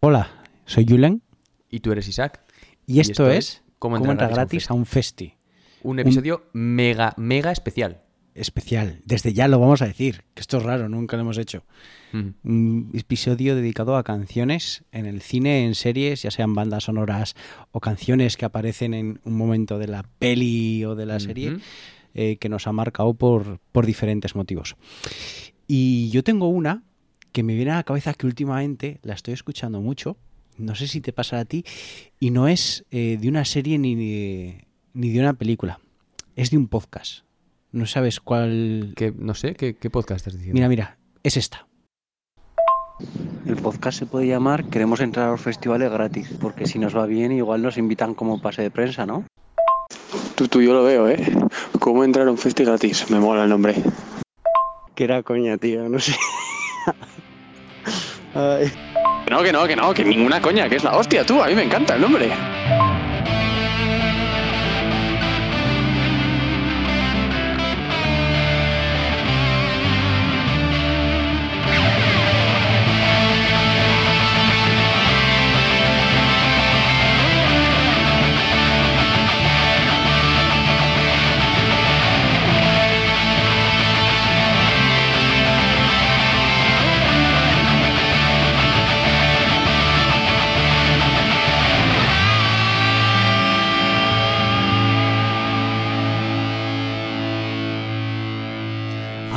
Hola, soy Julen Y tú eres Isaac. y esto, es Cómo Cómo entrar entrar gratis a un festi Un episodio mega, mega especial. especial. Desde ya lo vamos a decir, que esto es raro, nunca lo hemos hecho. Mm. Un episodio dedicado a canciones en el cine, en series, ya sean bandas sonoras o canciones que aparecen en un momento de la peli o de la serie, eh, que nos ha marcado por, por diferentes motivos. Y yo tengo una que me viene a la cabeza que últimamente la estoy escuchando mucho, no sé si te pasa a ti, y no es eh, de una serie ni de, ni de una película, es de un podcast. No sabes cuál... ¿Qué- no sé, ¿qué, qué podcast estás diciendo? Mira, mira, es esta. El podcast se puede llamar Queremos entrar a los festivales gratis, porque si nos va bien igual nos invitan como pase de prensa, ¿no? Tú, tú, yo lo veo, ¿eh? ¿Cómo entrar a un festi gratis? Me mola el nombre. Que era coña, tío, no sé. Ay. No, que no, que no, que ninguna coña, que es la hostia, tú. A mí me encanta el nombre.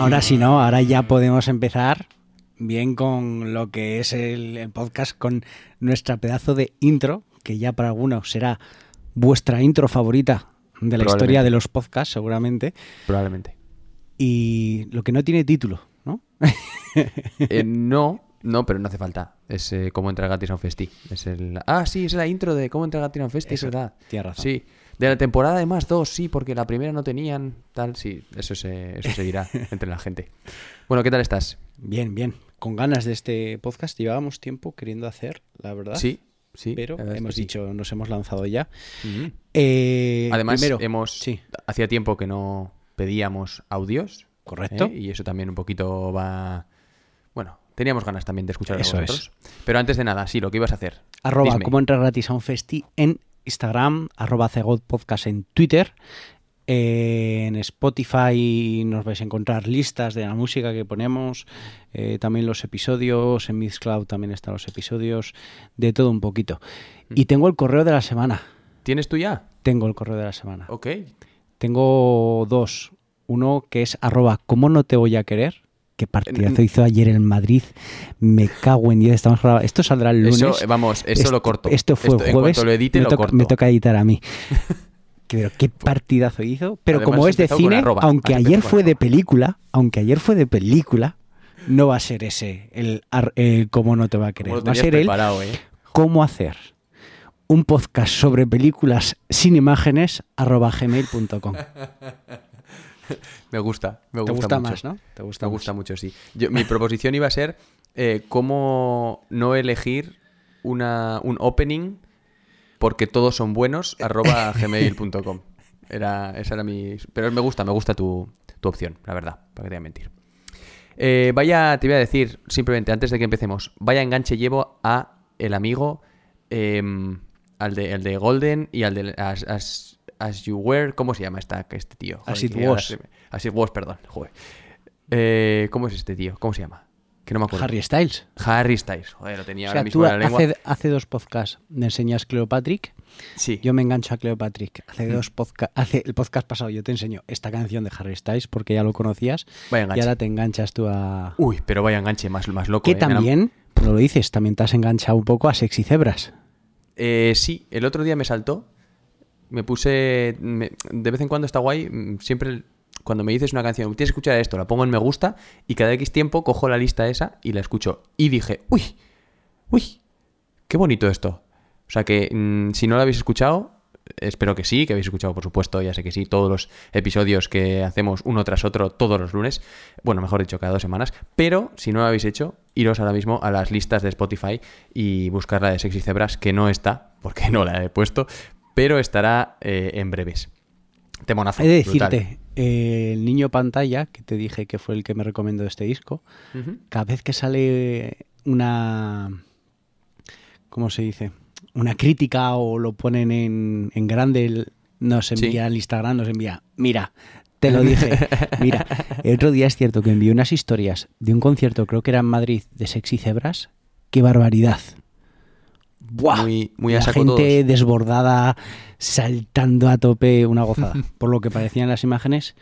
Ahora sí, ¿no? Ahora ya podemos empezar bien con lo que es el, el podcast, con nuestra pedazo de intro, que ya para algunos será vuestra intro favorita de la historia de los podcasts, seguramente. Probablemente. Y lo que no tiene título, ¿no? Eh, no, no, pero no hace falta. Es eh, cómo entrar gratis a un festi. Es el... Ah, sí, es la intro de cómo entrar gratis a un festi, Eso, es verdad. tienes razón. Sí. De la temporada de más dos, sí, porque la primera no tenían, tal, sí, eso se, eso se dirá entre la gente. Bueno, ¿qué tal estás? Bien, bien. Con ganas de este podcast llevábamos tiempo queriendo hacer, la verdad. Sí, sí. Pero hemos sí. dicho, nos hemos lanzado ya. Eh, Además, primero, hemos sí. hacía tiempo que no pedíamos audios. Correcto. ¿eh? Y eso también un poquito va. Bueno, teníamos ganas también de escuchar a es. vosotros. Pero antes de nada, sí, lo que ibas a hacer. Arroba Disney. cómo entrar gratis a un festi en Instagram, arroba Podcast en Twitter. Eh, en Spotify nos vais a encontrar listas de la música que ponemos, eh, también los episodios, en Mixcloud también están los episodios, de todo un poquito. Mm. Y tengo el correo de la semana, ¿Tienes tú ya? tengo el correo de la semana. Ok. Tengo dos, uno que es arroba cómo no te voy a querer, que partidazo hizo ayer en Madrid, me cago en 10, estamos grabando, esto saldrá el lunes. Eso, vamos, eso Esto- lo corto. Esto fue jueves. lo edite, me, lo corto. me toca editar a mí. Pero qué partidazo hizo. Pero Además, como es de cine, aunque ayer fue de película, aunque ayer fue de película, no va a ser ese el, cómo no te va a querer. Va a ser el ¿eh? cómo hacer un podcast sobre películas sin imágenes arroba gmail.com. Me gusta, me Te gusta, mucho. más, ¿no? Te gusta me gusta mucho, sí. Yo- mi proposición iba a ser eh, cómo no elegir una, un opening porque todos son buenos, arroba gmail.com. Era, esa era mi... Pero me gusta, me gusta tu, tu opción, la verdad, para que te voy a mentir. Eh, vaya, te voy a decir, simplemente, antes de que empecemos, vaya enganche llevo a el amigo, em, al de, el de Golden y al de As, As- As You Were, ¿cómo se llama esta, este tío? Joder, As It Was. As It Was, perdón, joder. Eh, ¿Cómo es este tío? ¿Cómo se llama? Que no me acuerdo. Harry Styles. Harry Styles. Joder, lo tenía O ahora sea, mismo tú en la lengua. hace, hace dos podcasts me enseñas Cleopatrick, Sí. yo me engancho a Cleopatrick. Hace Mm. dos podcasts, hace el podcast pasado yo te enseño esta canción de Harry Styles porque ya lo conocías Vaya y enganche. ahora te enganchas tú a... Uy, pero vaya enganche más, más loco. que eh. También, no lo dices, también te has enganchado un poco a Sexy Zebras. Eh, sí, el otro día me saltó. Me puse. de vez en cuando está guay. mm, Siempre cuando me dices una canción, tienes que escuchar esto, la pongo en me gusta y cada X tiempo cojo la lista esa y la escucho. Y dije, uy, uy, qué bonito esto. O sea que mm, si no lo habéis escuchado, espero que sí, que habéis escuchado, por supuesto, ya sé que sí, todos los episodios que hacemos uno tras otro todos los lunes. Bueno, mejor dicho, cada dos semanas. Pero si no lo habéis hecho, iros ahora mismo a las listas de Spotify y buscar la de Sexy Zebras, que no está, porque no la he puesto, pero estará eh, en breves. Temonazo. He de decirte, eh, el niño pantalla, que te dije que fue el que me recomendó este disco, cada vez que sale una ¿cómo se dice? Una crítica o lo ponen en, en grande, nos envía al Instagram, nos envía, mira, te lo dije. Mira, el otro día es cierto que envió unas historias de un concierto, creo que era en Madrid, de Sexy Cebras. ¡Qué barbaridad! ¡Buah! Muy- muy a La gente todos. desbordada, saltando a tope, una gozada. Por lo que parecían las imágenes,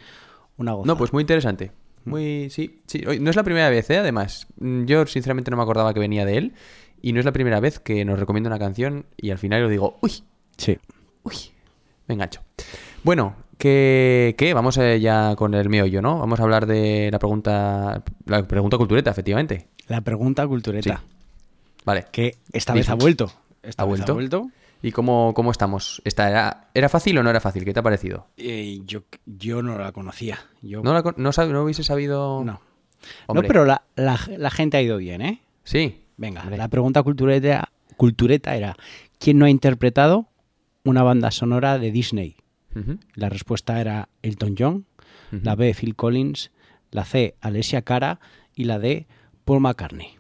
una gozada. No, pues muy interesante. Muy, sí, sí. No es la primera vez, ¿eh? Además, Mm, yo sinceramente no me acordaba que venía de él. Y no es la primera vez que nos recomienda una canción y al final yo digo, uy, Sí. uy, me engancho. Bueno, ¿qué? qué? Vamos eh, ya con el meollo, ¿no? Vamos a hablar de la pregunta, la pregunta cultureta, efectivamente. La pregunta cultureta. Sí. Vale. Que esta vez ha vuelto. Esta ¿Ha vez vuelto? ha vuelto. ¿Y cómo, cómo estamos? ¿Esta era, ¿Era fácil o no era fácil? ¿Qué te ha parecido? Eh, yo, yo no la conocía. Yo, ¿No, la no, sab- no hubiese sabido...? no. Hombre. No, pero la, la- la gente ha ido bien, ¿eh? Sí. Venga, Hombre. la pregunta cultureta, cultureta era: ¿quién no ha interpretado una banda sonora de Disney? La respuesta era Elton John, la B, Phil Collins, la C, Alessia Cara y la D, Paul McCartney.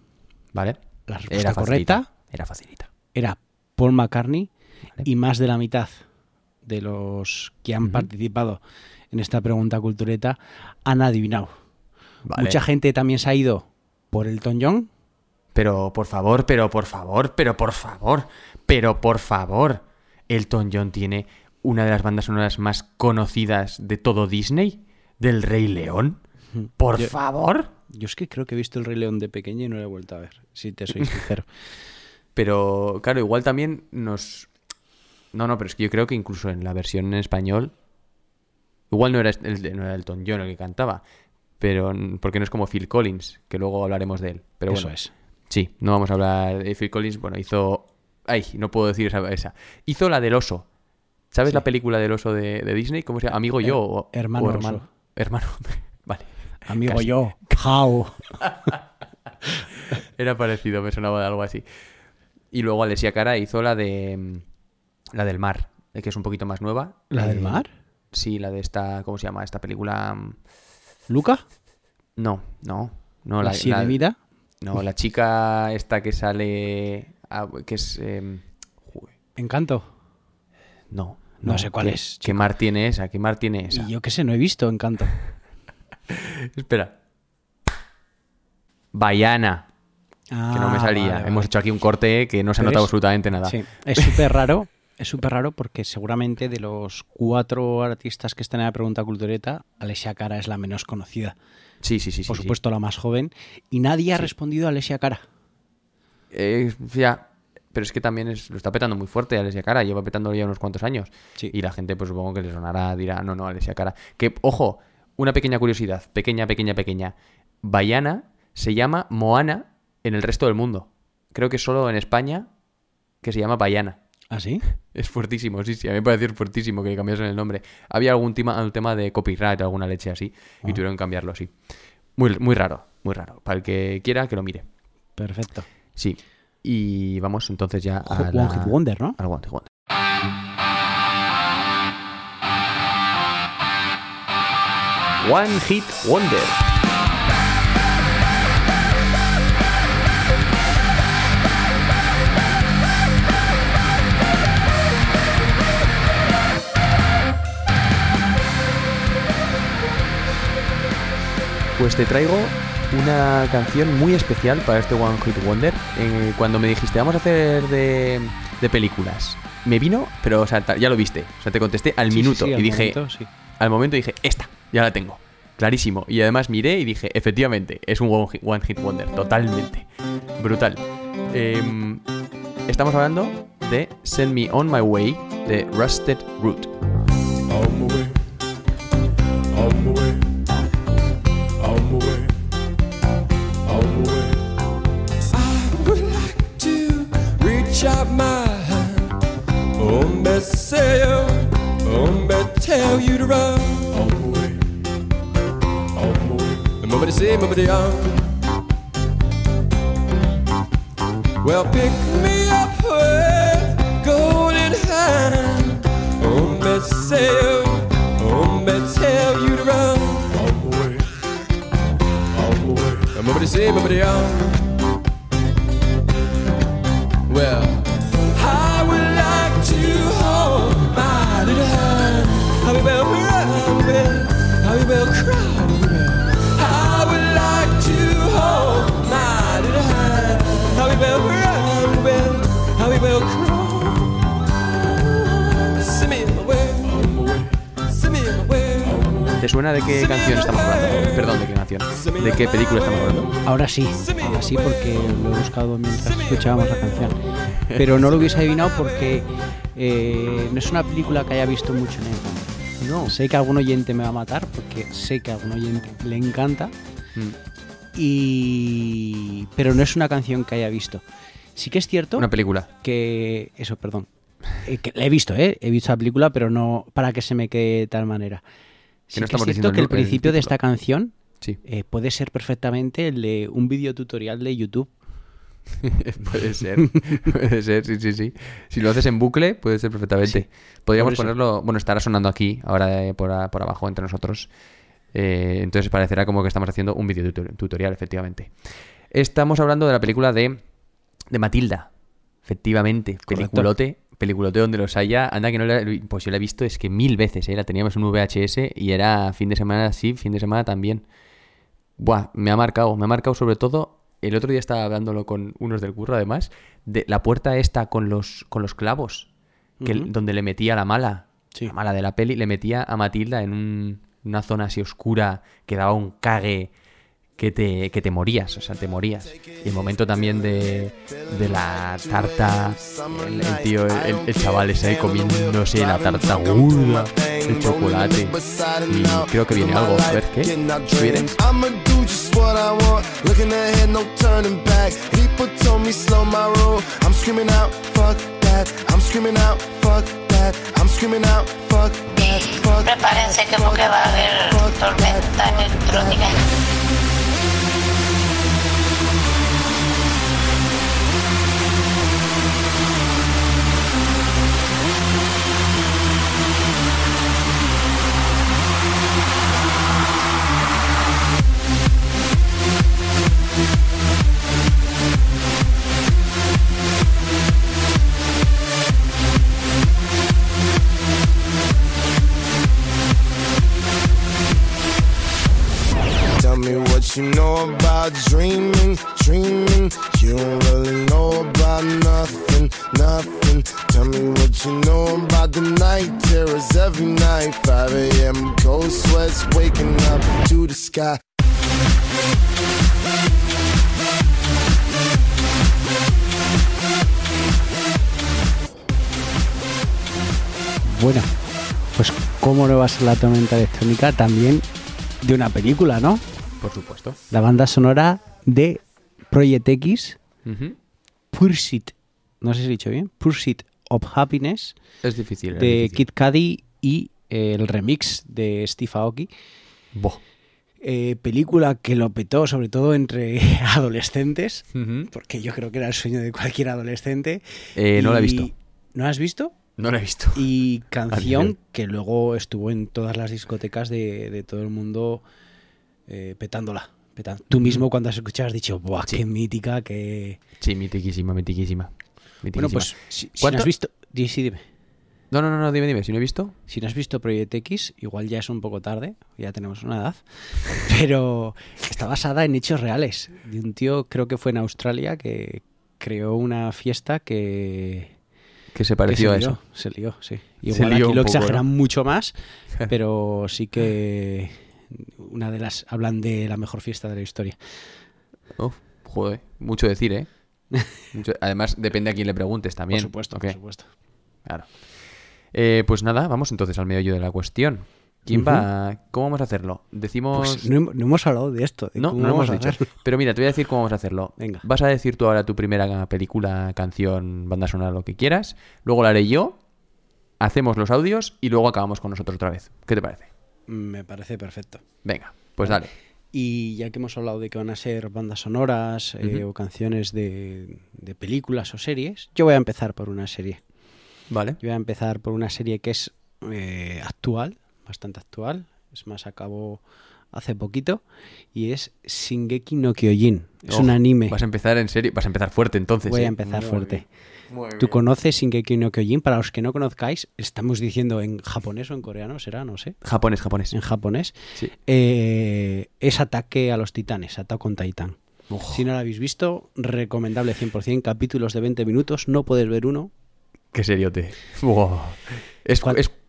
Vale. La respuesta facilita, correcta Era facilita. era Paul McCartney Vale. y más de la mitad de los que han participado en esta pregunta cultureta han adivinado. Vale. Mucha gente también se ha ido por Elton John. Pero por favor, pero por favor, pero por favor, pero por favor. Elton John tiene una de las bandas sonoras más conocidas de todo Disney, del Rey León. Por Yo- favor. Yo es que creo que he visto el Rey León de pequeño y no lo he vuelto a ver, si te soy sincero. Pero claro, igual también nos... No, no, pero es que yo creo que incluso en la versión en español... Igual no era, el, no era Elton John el que cantaba, pero porque no es como Phil Collins, que luego hablaremos de él. Pero Eso bueno, es. Sí, no vamos a hablar de Phil Collins. Bueno, hizo. Ay, no puedo decir esa. esa. Hizo la del oso. ¿Sabes Sí. la película del oso de, de Disney? ¿Cómo se llama? ¿Amigo yo? o- hermano o oso. hermano. Hermano. vale. Amigo Casi. yo, how. Era parecido, me sonaba de algo así. Y luego Alessia Cara hizo la de. mm, La del mar, eh, que es un poquito más nueva. ¿La del Eh, mar? Sí, la de esta. ¿Cómo se llama? Esta película. mm, ¿Luca? No, no. No, ¿La sirenita? No, la chica esta que sale. que es. joder, ¿Encanto? No. No sé cuál ¿qué- es, ¿Qué mar tiene esa? ¿Qué mar tiene esa? Y yo qué sé, no he visto Encanto. Espera. Baiana, que no me Ah, salía. vale, Hemos vale. hecho aquí un corte que no se ha notado absolutamente nada. Sí, es súper raro. Es súper raro porque seguramente de los cuatro artistas que están en la pregunta cultureta, Alessia Cara es la menos conocida. Sí, sí, sí. Por sí. supuesto, la más joven. Y nadie ha respondido a Alessia Cara. Eh, ya. Pero es que también es- lo está petando muy fuerte Alessia Cara. Lleva petando ya unos cuantos años. Y la gente, pues supongo que le sonará, dirá, no, no, Alessia Cara. Que, ojo, una pequeña curiosidad. Pequeña, pequeña, pequeña. Baiana se llama Moana en el resto del mundo. Creo que solo en España que se llama Baiana. ¿Ah, sí? Es fuertísimo, sí, sí. A mí me parece fuertísimo que cambiasen el nombre. Había algún tema, un tema de copyright, alguna leche así, y Ah. tuvieron que cambiarlo así. Muy, muy raro, muy raro. Para el que quiera, que lo mire. Perfecto. Sí. Y vamos entonces ya a One la- Hit Wonder, ¿no? al One Hit Wonder. One Hit Wonder. Pues te traigo una canción muy especial para este One Hit Wonder. Eh, cuando me dijiste, vamos a hacer de, de películas, me vino, pero o sea, ta- ya lo viste. O sea, te contesté al Sí, sí, minuto sí, y al dije, momento, sí. al momento dije, esta, ya la tengo. Clarísimo. Y además miré y dije, efectivamente, es un One Hit, Wonder, totalmente. Brutal. Em, estamos hablando de Send Me On My Way de Rusted Root. I would like to reach out my hand, tell you to run. Way. Nobody say, nobody on. Well, pick me up with golden hand. Oh, me say, oh, me tell you to run. On my way, on my way. Nobody say, nobody on. Well, suena de qué canción estamos hablando? Perdón, ¿de qué canción? ¿De qué película estamos hablando? Ahora sí, ahora sí porque lo he buscado mientras escuchábamos la canción. Pero no lo hubiese adivinado porque eh, no es una película que haya visto mucho en infancia. No. Sé que algún oyente me va a matar porque sé que a algún oyente le encanta. Mm. Y... Pero no es una canción que haya visto. Sí que es cierto Una película. que... Eso, perdón. Eh, que la he visto, ¿eh? He visto la película, pero no para que se me quede de tal manera. Sí no que estamos es cierto que el el- el principio de esta canción Sí. eh, puede ser perfectamente el de un videotutorial de YouTube. puede ser. puede ser, sí, sí, sí. Si lo haces en bucle, puede ser perfectamente. Podríamos ponerlo. Bueno, estará sonando aquí, ahora eh, por, a- por abajo entre nosotros. Eh, entonces parecerá como que estamos haciendo un video tutor- tutorial, efectivamente. Estamos hablando de la película de, de Matilda. Efectivamente, Correcto. peliculote. Peliculote donde los haya. Anda que no la, Pues yo la he visto, es que mil veces, ¿eh? La teníamos en un VHS y era fin de semana sí, fin de semana también. Buah, me ha marcado, me ha marcado sobre todo. El otro día estaba hablándolo con unos del curro, además, de la puerta esta con los, con los clavos, que, donde le metía la mala, Sí. la mala de la peli, le metía a Matilda en un- una zona así oscura que daba un cague que te, que te morías, o sea, te morías. Y el momento también de, de la tarta, el, el tío, el, el chaval ese comiéndose la tarta gorda, el chocolate. Y creo que viene algo, a ver qué. ¿Qué viene? I'ma do just what I want. Looking ahead, me what you know about dreaming, dreaming. You don't really know about nothing, nothing. Tell me what you know about the night terrors every night. 5 a.m. cold sweats waking up to the sky. Bueno, pues cómo no va a ser la tormenta electrónica también de una película, ¿no? Por supuesto. La banda sonora de Project X, Ujú. Pursuit, no sé si he dicho bien, Pursuit of Happiness, Es difícil. es de difícil. Kid Cudi y eh, el remix de Steve Aoki. Buah. Eh, película que lo petó sobre todo entre adolescentes, porque yo creo que era el sueño de cualquier adolescente. Eh, no la he visto. ¿No la has visto? No la he visto. Y canción que luego estuvo en todas las discotecas de, de todo el mundo eh, petándola. petan- Tú mismo cuando has escuchado has dicho, ¡buah, Sí. qué mítica! que Sí, mitiquísima, mitiquísima. Bueno, Mitiquísima. pues si, si no has visto... sí, dime. No, no, no, no, dime, dime. Si no he visto. Si no has visto Project X, igual ya es un poco tarde, ya tenemos una edad, pero está basada en hechos reales. De un tío, creo que fue en Australia, que creó una fiesta que, Que se que pareció se a eso. Se lió, sí. Se Igual lió aquí lo poco, exageran ¿no? mucho más, pero sí que una de las hablan de la mejor fiesta de la historia. Oh, joder, mucho decir, ¿eh? Mucho- Además, depende a quién le preguntes también. por supuesto, por supuesto. Claro. Eh, pues nada, vamos entonces al meollo de la cuestión. ¿Quién va? ¿Cómo vamos a hacerlo? Decimos. Pues no, hem- no hemos hablado de esto. de No, no lo hemos dicho. Pero mira, te voy a decir cómo vamos a hacerlo. Venga. Vas a decir tú ahora tu primera película, canción, banda sonora, lo que quieras. Luego la haré yo. Hacemos los audios y luego acabamos con nosotros otra vez. ¿Qué te parece? Me parece perfecto. Venga, pues dale. Y ya que hemos hablado de que van a ser bandas sonoras eh, o canciones de, de películas o series, yo voy a empezar por una serie. Vale. Yo voy a empezar por una serie que es eh, actual, bastante actual. Es más, acabó hace poquito. Y es Shingeki no Kyojin. Es Oh, un anime. Vas a empezar en serio. Vas a empezar fuerte entonces. Voy ¿eh? a empezar Muy fuerte. bien, muy ¿Tú bien. conoces Shingeki no Kyojin? Para los que no conozcáis, estamos diciendo en japonés o en coreano, será, no sé. Japonés, japonés. En japonés. Sí. Eh, es Ataque a los Titanes, Attack on Titan. Ojo, Si no lo habéis visto, recomendable 100%, capítulos de 20 minutos, no puedes ver uno. Qué seriote. Buah. Es,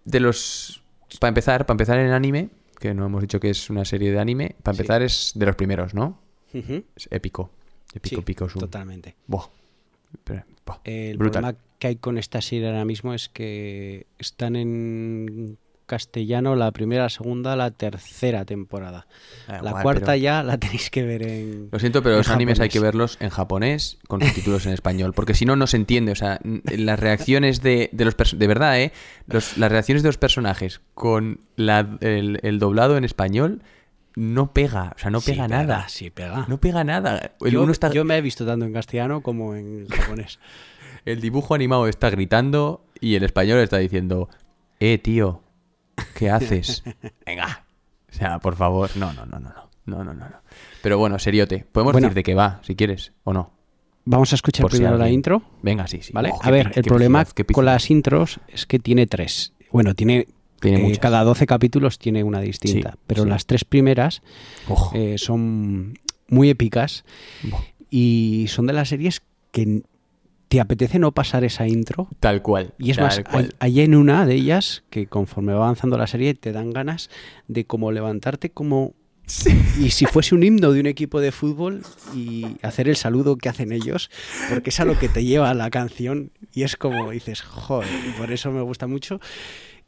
de los. Para empezar, para empezar en el anime, que no hemos dicho que es una serie de anime. Para Sí. empezar, es de los primeros, ¿no? Es épico. Épico, Sí, pico, su. totalmente. Buah. Pero, El brutal. problema que hay con esta serie ahora mismo es que están en castellano la primera, la segunda, la tercera temporada. Da la igual, cuarta pero- ya la tenéis que ver en. Lo siento, pero los animes hay que verlos en japonés con subtítulos en español, porque si no, no se entiende. O sea, las reacciones de, de los de verdad, ¿eh? Los- las reacciones de los personajes con la- el, el doblado en español no pega, o sea, no pega nada. Sí, pega. No pega nada. Yo, me he visto tanto en castellano como en japonés. el dibujo animado está gritando y el español está diciendo, eh, tío, ¿qué haces? Venga. O sea, por favor, no, no, no, no, no. No, no, no. Pero bueno, seriote, podemos decir de qué va, si quieres, o no. Vamos a escuchar primero la intro. Venga, sí, sí. Vale, oh, a ver, el problema con las intros es que tiene tres. Bueno, tiene tiene eh, cada 12 capítulos tiene una distinta. Sí, pero sí. las tres primeras eh, son muy épicas y son de las series que te apetece no pasar esa intro. Tal cual. Y es más, hay, cual. hay en una de ellas que conforme va avanzando la serie te dan ganas de como levantarte como... Y si fuese un himno de un equipo de fútbol y hacer el saludo que hacen ellos, porque es a lo que te lleva la canción y es como dices, joder, y por eso me gusta mucho.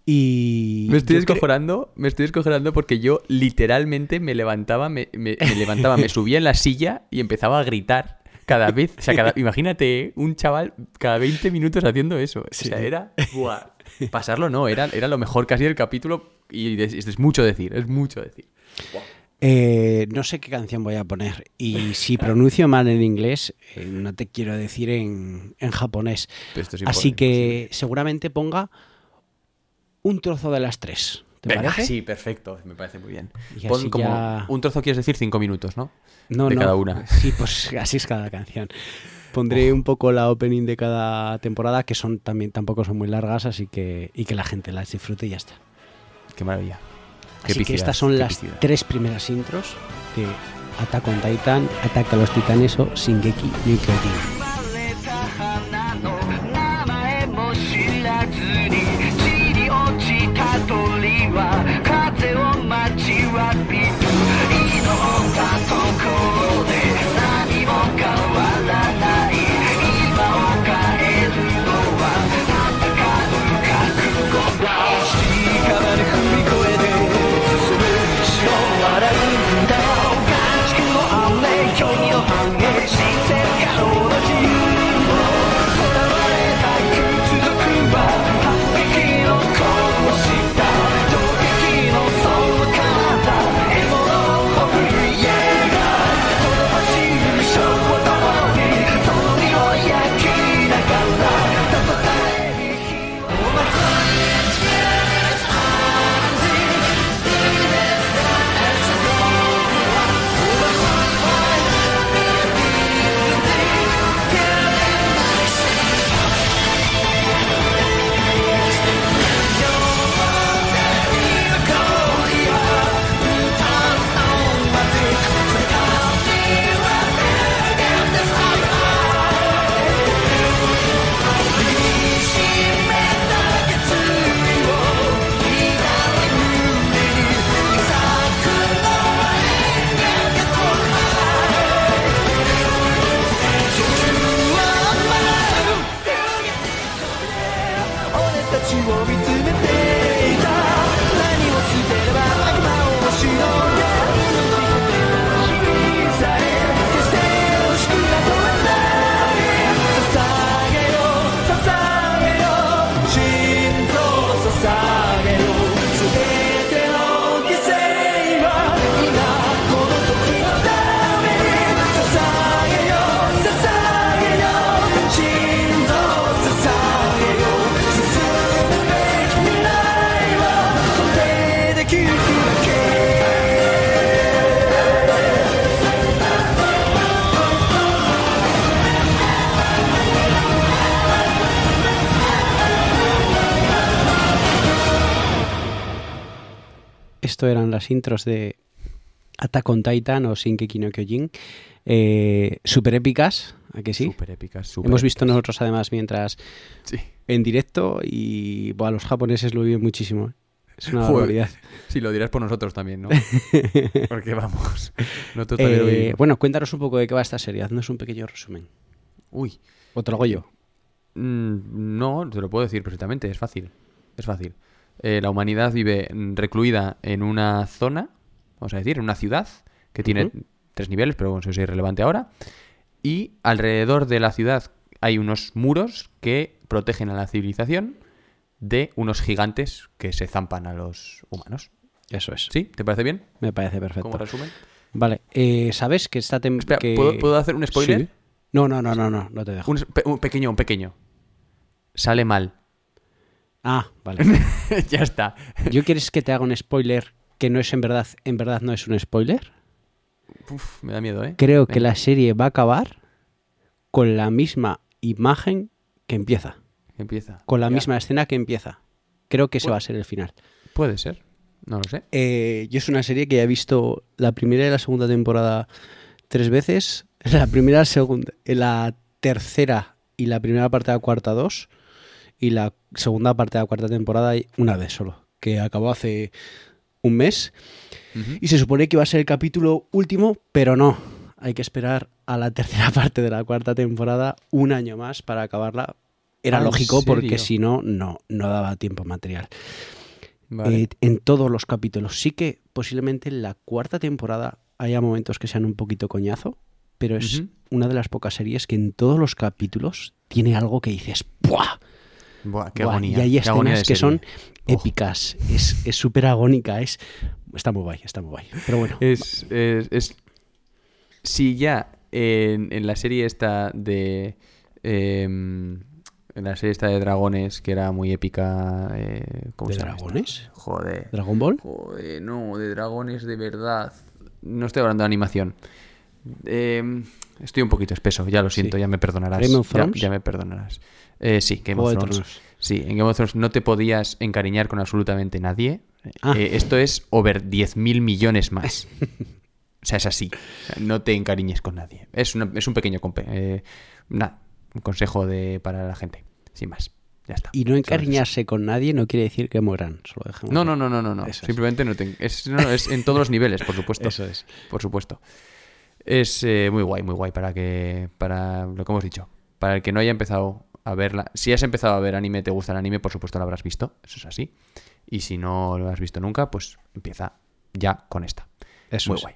Y Me estoy descojonando, me estoy descojonando porque yo literalmente me levantaba, me, me- me levantaba, me subía en la silla y empezaba a gritar cada vez. O sea, cada- imagínate ¿eh? un chaval cada 20 minutos haciendo eso. O sea, era. buah, pasarlo no, era, era lo mejor casi del capítulo y es, es mucho decir, es mucho decir. Eh, no sé qué canción voy a poner. Y si pronuncio mal en inglés, eh, no te quiero decir en, en japonés. Así que seguramente ponga un trozo de las tres. ¿Te Venga, parece? sí, perfecto, me parece muy bien. Y Pon como ya- un trozo quieres decir cinco minutos, ¿no? No, de no. cada una. Sí, pues así es cada canción. Pondré un poco la opening de cada temporada, que son también tampoco son muy largas, así que y que la gente las disfrute y ya está. Qué maravilla. Qué Así que epicidad, estas son las tres primeras intros de Attack on Titan, Ataca a los Titanes o Shingeki no Kyojin. は Esto eran las intros de Attack on Titan o Shingeki no Kyojin. Eh, Súper épicas, ¿a que sí? Súper épicas, Hemos visto épicas. nosotros además mientras Sí. en directo y buah, los japoneses lo viven muchísimo. ¿eh? Es una barbaridad. Sí, lo dirás por nosotros también, ¿no? Porque vamos. Nosotros también lo Eh, vivimos. bueno, cuéntanos un poco de qué va esta serie. Haznos un pequeño resumen. Uy. O te lo hago yo. Mm, No, te lo puedo decir perfectamente, es fácil. Es fácil. Eh, la humanidad vive mm, recluida en una zona, vamos a decir, en una ciudad, que tiene Ujú. tres niveles, pero bueno, eso es irrelevante ahora. Y alrededor de la ciudad hay unos muros que protegen a la civilización de unos gigantes que se zampan a los humanos. Eso es. ¿Sí? ¿Te parece bien? Me parece perfecto. Como resumen. Vale, eh, ¿sabes que esta tem- Espera, que- ¿puedo, puedo hacer un spoiler? Sí. No, no, no, no, no, no te dejo. Un, pe- un pequeño, un pequeño. Sale mal. Ah, vale. ya está. ¿Yo quieres que te haga un spoiler que no es en verdad, en verdad no es un spoiler? Uf, me da miedo, ¿eh? Creo que la serie va a acabar con la misma imagen que empieza, Empieza. con la Ya. misma escena que empieza. Creo que ese va a ser el final. Puede ser. No lo sé. Eh, yo es una serie que ya he visto la primera y la segunda temporada tres veces. La primera, la segunda, la tercera y la primera parte de la cuarta dos. Y la segunda parte de la cuarta temporada una vez solo, que acabó hace un mes. Y se supone que iba a ser el capítulo último, pero no. Hay que esperar a la tercera parte de la cuarta temporada un año más para acabarla. Era Ah, ¿en lógico porque si no, no, no daba tiempo material. Vale. Eh, en todos los capítulos. Sí que posiblemente en la cuarta temporada haya momentos que sean un poquito coñazo, pero es una de las pocas series que en todos los capítulos tiene algo que dices ¡Buah! Buah, qué Buah, agonía. y hay escenas que son. Oh. épicas. Es es súper agónica. Es, está muy guay, está muy guay. Pero bueno. Es, es, es- Si ya en, en la serie esta de. em, en la serie esta de dragones, que era muy épica. eh, ¿cómo ¿De se llama esta? dragones? Joder. ¿Dragon Ball? Joder, no, de dragones de verdad. No estoy hablando de animación. Em, estoy un poquito espeso, ya lo siento, Sí. ya me perdonarás. Game of Ya- Thrones. Ya, me perdonarás. Eh, sí, Game of Thrones. Sí, en Game of Thrones no te podías encariñar con absolutamente nadie. Ah. Eh, esto es over 10.000 millones más. o sea, es así. O sea, no te encariñes con nadie. Es, una- es un pequeño compe- eh, nada, un consejo de, para la gente. Sin más. Ya está. Y no encariñarse con nadie no quiere decir que mueran. Solo no, no, no, no, no, no. Es. Simplemente no te... Es, no, es en todos los niveles, por supuesto. Eso es. Por supuesto. Es eh, muy guay, muy guay para que... Para lo que hemos dicho. Para el que no haya empezado a verla... Si has empezado a ver anime, te gusta el anime, por supuesto lo habrás visto. Eso es así. Y si no lo has visto nunca, pues empieza ya con esta. Eso muy es. guay.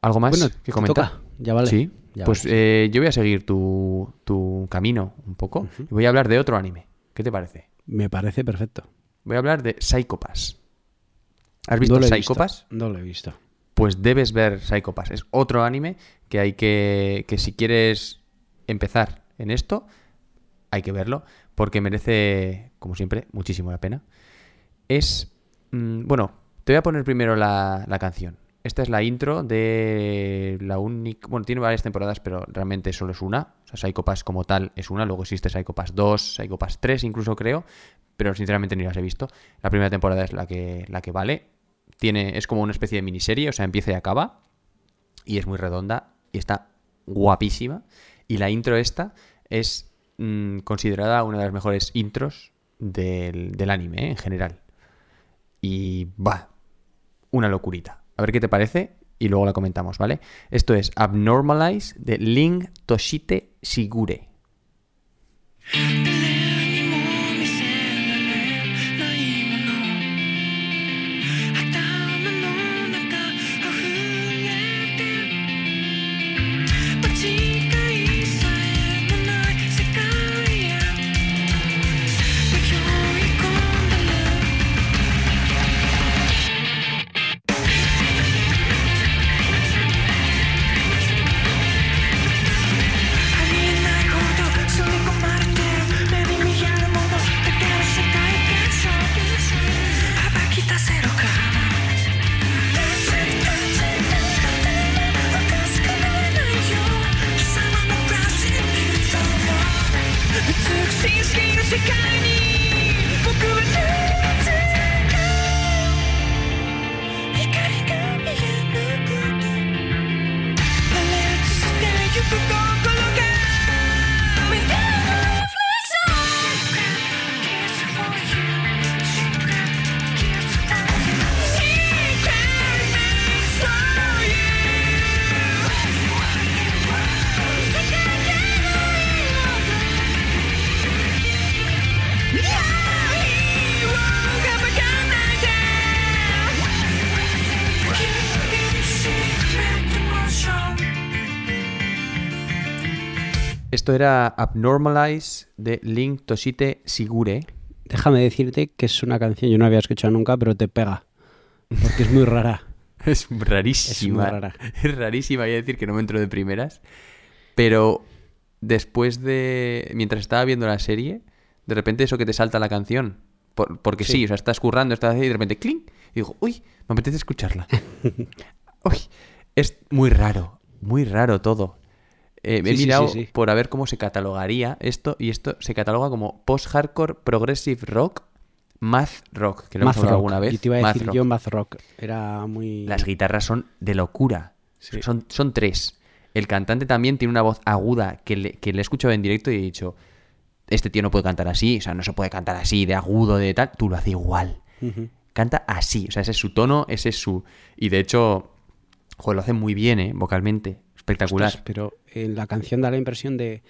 ¿Algo más Bueno, que comentar? toca. Ya vale. Sí. Ya pues eh, yo voy a seguir tu, tu camino un poco. Y voy a hablar de otro anime. ¿Qué te parece? Me parece perfecto. Voy a hablar de Psycho Pass. ¿Has visto no lo he Psycho visto. Pass? No lo he visto. Pues debes ver Psycho Pass. Es otro anime que hay que. que si quieres empezar en esto, hay que verlo. Porque merece, como siempre, muchísimo la pena. Es. mm, bueno, te voy a poner primero la, la canción. Esta es la intro de la única. Bueno, tiene varias temporadas, pero realmente solo es una. O sea, Psycho Pass como tal es una. Luego existe Psycho Pass 2, Psycho Pass 3, incluso creo. Pero sinceramente ni las he visto. La primera temporada es la que, la que vale. Tiene, es como una especie de miniserie, o sea, empieza y acaba. Y es muy redonda. Y está guapísima. Y la intro esta es mm, considerada una de las mejores intros del, del anime, ¿eh? en general. Y va, una locurita. A ver qué te parece y luego la comentamos, ¿vale? Esto es Abnormalize de Ling Toshite Shigure. She got Esto era Abnormalize de Link Toshite Sigure. Déjame decirte que es una canción yo no había escuchado nunca, pero te pega. Porque es muy rara. Es rarísima. Es muy rara. Es rarísima, voy a decir que no me entro de primeras. Pero después de. Mientras estaba viendo la serie, de repente eso que te salta la canción. Por- porque sí. Sí. o sea, estás currando, estás y de repente ¡cling! Y digo, uy, me apetece escucharla. uy, es muy raro, muy raro todo. Eh, he Sí, mirado sí, sí. por a ver cómo se catalogaría esto, y esto se cataloga como post-hardcore, progressive rock, math rock, que lo hemos Math hablado rock. alguna vez. Yo te iba a Math decir rock. yo math rock. Era muy... Las guitarras son de locura. Son, son tres. El cantante también tiene una voz aguda que le, que le he escuchado en directo y he dicho, este tío no puede cantar así, o sea, no se puede cantar así, de agudo, de tal. Tú lo haces igual. Canta así, o sea, ese es su tono, ese es su... Y de hecho, joder, lo hace muy bien, ¿eh? Vocalmente. Espectacular. Ostras, pero en la canción da la impresión de...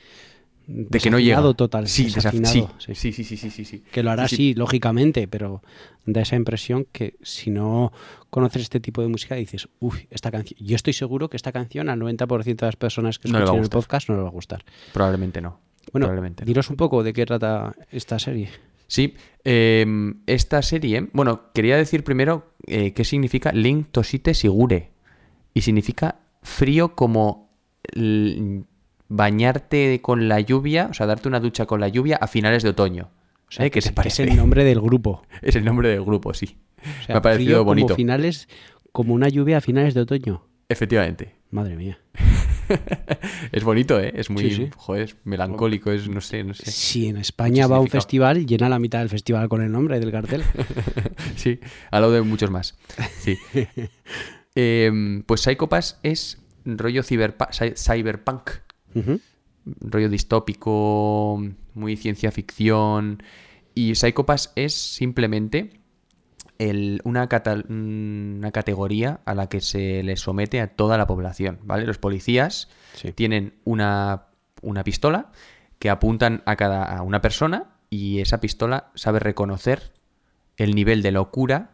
de que no llega. total. Sí, desaf- desafinado, sí, sí, sí, sí, sí, sí, sí. Que lo hará Sí, lógicamente, pero da esa impresión que si no conoces este tipo de música dices, uy, esta canción. Yo estoy seguro que esta canción al 90% de las personas que No a escuchen el podcast no le va a gustar. Probablemente no. Bueno, Probablemente no. un poco de qué trata esta serie. Sí, eh, esta serie, bueno, quería decir primero eh, qué significa Link Toshite Sigure. Y significa frío como bañarte con la lluvia, o sea, darte una ducha con la lluvia a finales de otoño. O sea, ¿Eh? ¿Qué que te parece? es el nombre del grupo. Es el nombre del grupo, sí. O sea, Me ha parecido frío bonito. Como finales, como una lluvia a finales de otoño. Efectivamente. Madre mía. es bonito, ¿eh? Es muy, Sí, sí. joder, es melancólico, es, no sé, no sé. Si en España va a un festival, llena la mitad del festival con el nombre del cartel. Sí, al lado de muchos más. Sí. Em, pues Psycho Pass es rollo cyberpunk. Rollo distópico, muy ciencia ficción. Y Psycho Pass es simplemente el- una, categoría a la que se le somete a toda la población, ¿vale? Los policías Sí. tienen una, una pistola que apuntan a cada a una persona y esa pistola sabe reconocer el nivel de locura,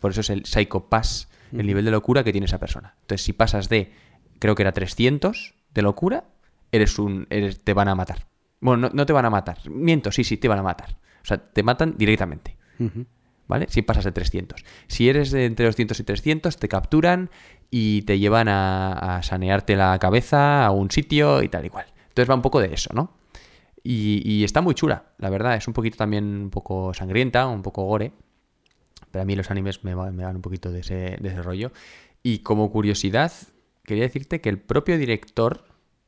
por eso es el Psycho Pass, el nivel de locura que tiene esa persona. Entonces, si pasas de, creo que era 300 de locura, eres un, eres, te van a matar. Bueno, no, no te van a matar. Miento, sí, sí, te van a matar. O sea, te matan directamente. ¿Vale? Si pasas de 300. Si eres de entre 200 y 300, te capturan y te llevan a, a sanearte la cabeza a un sitio y tal y cual. Entonces va un poco de eso, ¿no? Y, y está muy chula, la verdad. Es un poquito también un poco sangrienta, un poco gore. Pero a mí los animes me, dan un poquito de ese, de ese rollo. Y como curiosidad, quería decirte que el propio director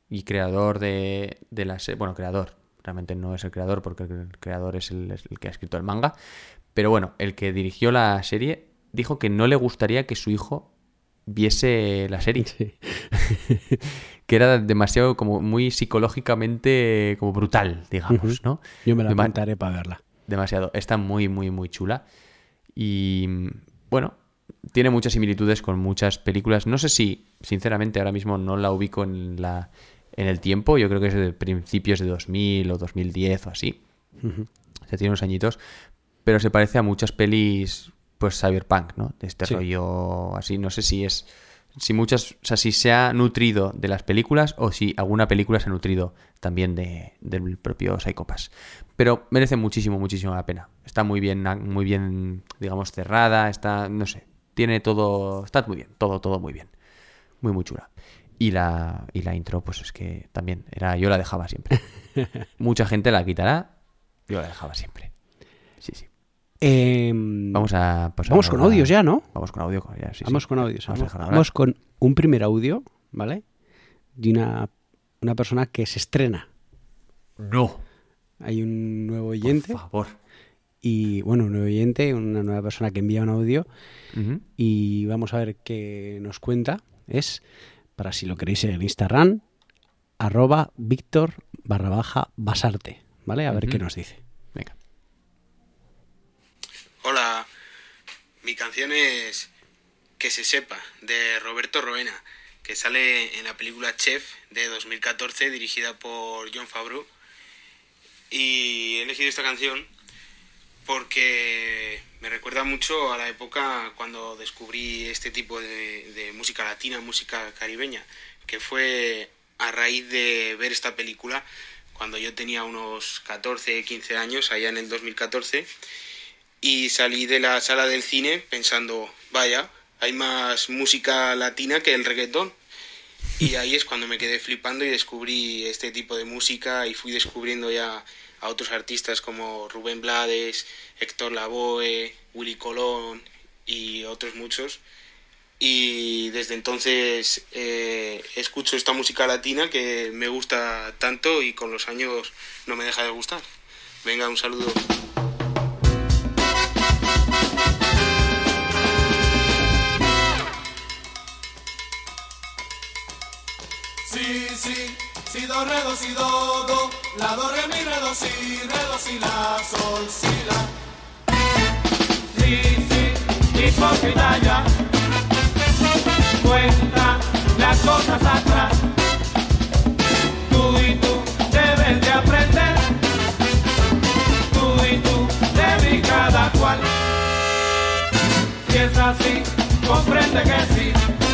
y creador de, de la serie, bueno, creador, realmente no es el creador porque el creador es el, es el que ha escrito el manga, pero bueno, el que dirigió la serie dijo que no le gustaría que su hijo viese la serie, Sí. que era demasiado como muy psicológicamente como brutal, digamos. Yo me la Dema- para verla. demasiado. Está muy, muy, muy chula. Y bueno, tiene muchas similitudes con muchas películas. No sé si, sinceramente, ahora mismo no la ubico en, la, en el tiempo. Yo creo que es de principios de 2000 o 2010 o así. Sea, tiene unos añitos. Pero se parece a muchas pelis, pues, cyberpunk, ¿no? De este Sí. rollo así. No sé si es... Si muchas... O sea, si se ha nutrido de las películas o si alguna película se ha nutrido también de, del propio Psycho Pass. Pero merece muchísimo, muchísimo la pena. Está muy bien, muy bien, digamos, cerrada. Está, no sé, tiene todo... Está muy bien, todo, todo muy bien. Muy, muy chula. Y la, y la intro, pues es que también era... Yo la dejaba siempre. Mucha gente la quitará. Yo la dejaba siempre. Sí, sí. Em, Vamos a... pasar vamos con audios ya, ¿no? Vamos con audio. ya, sí, vamos sí. con audios. Vamos a Vamos, vamos con un primer audio, ¿vale? De una, una persona que se estrena. No. Hay un nuevo Por oyente favor. y, bueno, un nuevo oyente, una nueva persona que envía un audio y vamos a ver qué nos cuenta. Es, para si lo queréis en Instagram, arroba Víctor barra baja basarte, ¿vale? A ver qué nos dice. Venga. Hola, mi canción es Que se sepa, de Roberto Roena, que sale en la película Chef de 2014, dirigida por John Favreau. Y he elegido esta canción porque me recuerda mucho a la época cuando descubrí este tipo de, música latina, música caribeña, que fue a raíz de ver esta película cuando yo tenía unos 14, 15 años, allá en el 2014, y salí de la sala del cine pensando, vaya, hay más música latina que el reggaetón. Y ahí es cuando me quedé flipando y descubrí este tipo de música y fui descubriendo ya a otros artistas como Rubén Blades, Héctor Lavoe, Willy Colón y otros muchos. Y desde entonces eh, escucho esta música latina que me gusta tanto y con los años no me deja de gustar. Venga, un saludo. Do, do, la, do, re, mi, re, do, si, re, do, si, la, sol, si, la. Sí, sí, hipócrita ya. Cuenta las cosas atrás. Tú y tú debes de aprender. Tú y tú de mí cada cual. Si es así, comprende que sí.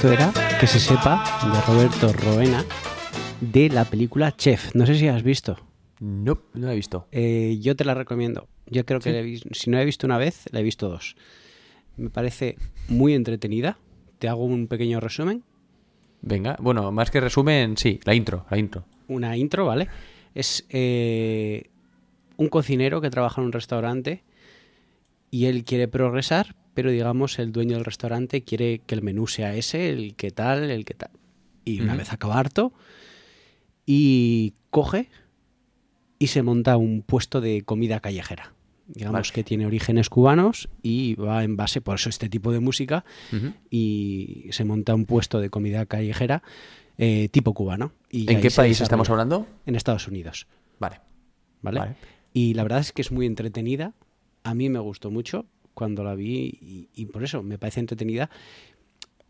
Esto era Que se sepa de Roberto Roena de la película Chef. No sé si has visto. No, no la he visto. Eh, yo te la recomiendo. Yo creo que Sí. la he vis- si no la he visto una vez, la he visto dos. Me parece muy entretenida. Te hago un pequeño resumen. Venga, bueno, más que resumen, sí, la intro, la intro. Una intro, ¿vale? Es eh, un cocinero que trabaja en un restaurante y él quiere progresar, pero digamos el dueño del restaurante quiere que el menú sea ese, el que tal, el que tal. Y una vez acaba harto y coge y se monta un puesto de comida callejera. Digamos Vale. que tiene orígenes cubanos y va en base, por eso este tipo de música, y se monta un puesto de comida callejera eh, tipo cubano. Y ¿En qué país estamos hablando? En Estados Unidos. Vale. ¿vale? Vale. Y la verdad es que es muy entretenida. A mí me gustó mucho cuando la vi y, y por eso me parece entretenida.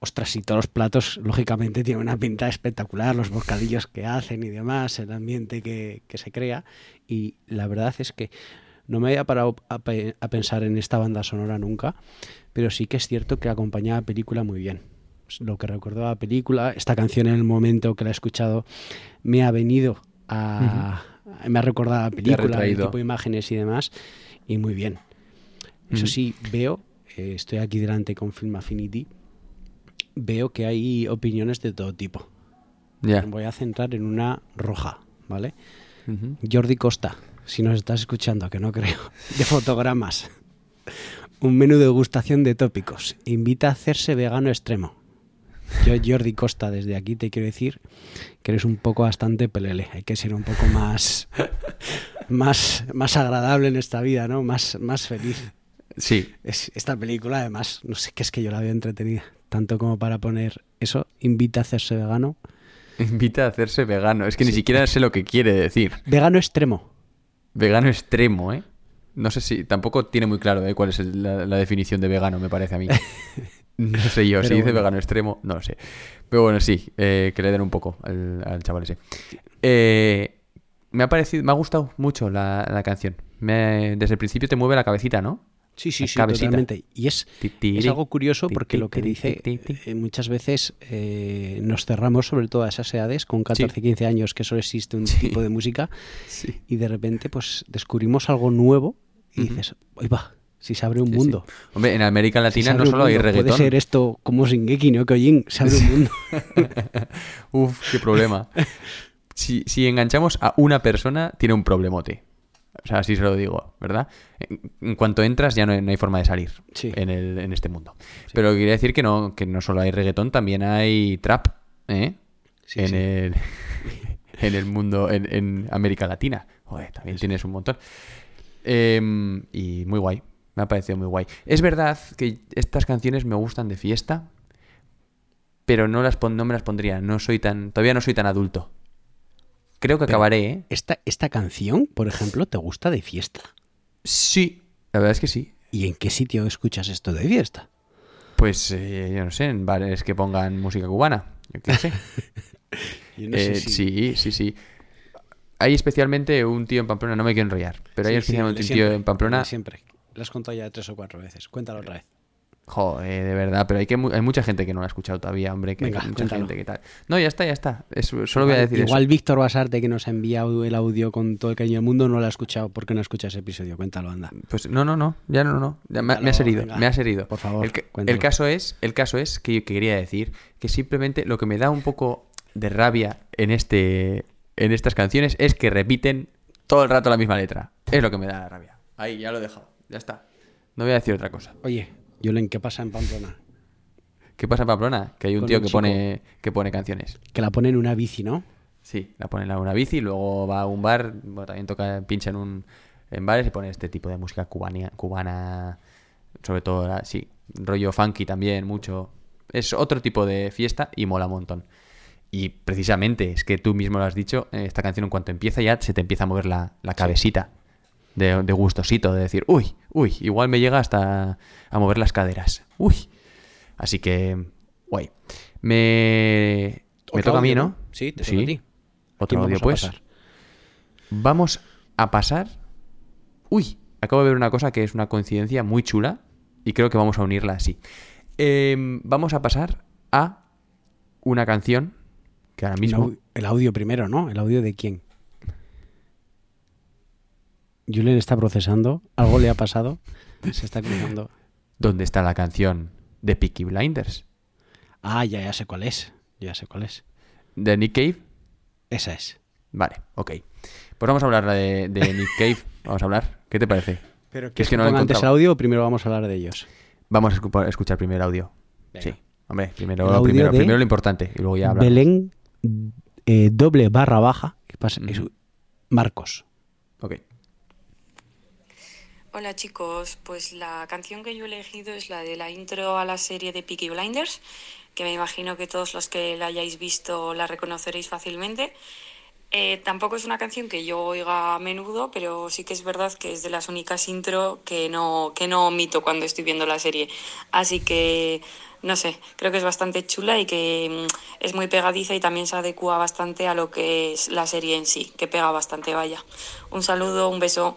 Ostras, y todos los platos, lógicamente, tienen una pinta espectacular, los bocadillos que hacen y demás, el ambiente que, que se crea. Y la verdad es que no me había parado a, pe- a pensar en esta banda sonora nunca, pero sí que es cierto que acompañaba la película muy bien. Lo que recuerdo la película, esta canción en el momento que la he escuchado, me ha venido a. Me ha recordado la película, el tipo de imágenes y demás, y muy bien. Eso sí, veo, eh, estoy aquí delante con Film Affinity, veo que hay opiniones de todo tipo. Ya. Voy a centrar en una roja, ¿vale? Jordi Costa, si nos estás escuchando, que no creo, de fotogramas. Un menú de degustación de tópicos. Invita a hacerse vegano extremo. Yo, Jordi Costa, desde aquí te quiero decir que eres un poco bastante pelele. Hay que ser un poco más, más, más agradable en esta vida, ¿no? Más, más feliz. Sí, Es, esta película, además, no sé qué es que yo la veo entretenida. Tanto como para poner eso, invita a hacerse vegano. invita a hacerse vegano. Es que ni siquiera sé lo que quiere decir. Vegano extremo. Vegano extremo, ¿eh? No sé si... Tampoco tiene muy claro ¿eh? cuál es el- la, la definición de vegano, me parece a mí. No sé yo, si dice vegano extremo, no lo sé. Pero bueno, sí, eh, que le den un poco al, al chaval ese. Eh, me ha parecido, me ha gustado mucho la, la canción. Me- desde el principio te mueve la cabecita, ¿no? Sí, sí, sí, cabecita. totalmente. Y es, es algo curioso porque lo que dice eh, muchas veces eh, nos cerramos sobre todo a esas edades con 14, 15 años que solo existe un Sí. tipo de música Sí. y de repente pues descubrimos algo nuevo y dices, ¡ay va! Si se abre un Sí, mundo. sí. Hombre, en América Latina no solo hay reggaetón. Puede ser esto como Shingeki no Kyojin, se abre un mundo. Uf, qué problema. Si, si enganchamos a una persona, tiene un problemote. O sea, así se lo digo, ¿verdad? En, cuanto entras ya no hay, no hay forma de salir Sí. en, el, en este mundo. Pero quería decir que no, que no solo hay reggaetón, también hay trap, ¿eh? Sí, en. El, en el mundo, en, en América Latina. Joder, también tienes un montón. Em, y muy guay. Me ha parecido muy guay. Es verdad que estas canciones me gustan de fiesta, pero no, las pon- no me las pondría. No soy tan, todavía no soy tan adulto. Creo que Pero- acabaré, ¿eh? Esta, esta canción, por ejemplo, ¿te gusta de fiesta? Sí, la verdad es que sí. ¿Y en qué sitio escuchas esto de fiesta? Pues eh, yo no sé, en bares que pongan música cubana. Yo qué sé. Yo no sé Eh, si- Sí, sí, sí. Hay especialmente un tío en Pamplona, no me quiero enrollar, pero hay Sí, sí, especialmente un tío siempre, en Pamplona. Siempre. Lo has contado ya tres o cuatro veces. Cuéntalo otra vez. Joder, de verdad, pero hay, que, hay mucha gente que no lo ha escuchado todavía, hombre, que Venga, hay mucha cuéntalo. gente que tal. No, ya está, ya está. Solo voy a Igual- decir Igual eso. Víctor Basarte, que nos ha enviado el audio con todo el cariño del mundo, no lo ha escuchado. ¿Por qué no escucha ese episodio? Cuéntalo, anda. Pues no, no, no, ya no, no. Ya me, me has herido, venga. me has herido. Por favor, el caso es, el caso es que yo quería decir que simplemente lo que me da un poco de rabia en este, en estas canciones es que repiten todo el rato la misma letra. Es lo que me da la rabia. Ahí, ya lo he dejado. Ya está. No voy a decir otra cosa. Oye, Julen, ¿qué pasa en Pamplona? ¿Qué pasa en Pamplona? Que hay un Con tío un que chico. pone, que pone canciones. Que la pone en una bici, ¿no? Sí, la pone en una bici, luego va a un bar, bueno, también toca, pincha en un en bares y pone este tipo de música cubana, cubana sobre todo, la- sí, rollo funky también, mucho. Es otro tipo de fiesta y mola un montón. Y precisamente, es que tú mismo lo has dicho, eh, esta canción en cuanto empieza ya se te empieza a mover la, la cabecita de, de gustosito, de decir, uy, uy, igual me llega hasta a mover las caderas. Uy. Así que, guay. Me, me toca a mí, ¿no? Sí, te toca a ti. ¿A Otro audio, vamos pues. Vamos a pasar. Uy, acabo de ver una cosa que es una coincidencia muy chula y creo que vamos a unirla así. Em, vamos a pasar a una canción que ahora mismo. El audio primero, ¿no? ¿El audio de quién? Julen está procesando. Algo le ha pasado. Se está cruzando. ¿Dónde está la canción de Peaky Blinders? Ah, ya, ya sé cuál es. Ya sé cuál es. ¿De Nick Cave? Esa es. Vale, ok. Pues vamos a hablar de, de Nick Cave. Vamos a hablar. ¿Qué te parece? Pero Que es que no antes el audio o primero vamos a hablar de ellos? Vamos a escu- escuchar primero el audio. Venga. Sí, hombre, primero, audio primero, primero lo importante y luego ya hablamos. Belén eh, doble barra baja. ¿Qué pasa? Es Marcos. Ok. Hola chicos, pues la canción que yo he elegido es la de la intro a la serie de Peaky Blinders, que me imagino que todos los que la hayáis visto la reconoceréis fácilmente. Eh, tampoco es una canción que yo oiga a menudo, pero sí que es verdad que es de las únicas intro que no, que no omito cuando estoy viendo la serie. Así que, no sé, creo que es bastante chula y que mm, es muy pegadiza y también se adecua bastante a lo que es la serie en sí, que pega bastante, vaya. Un saludo, un beso.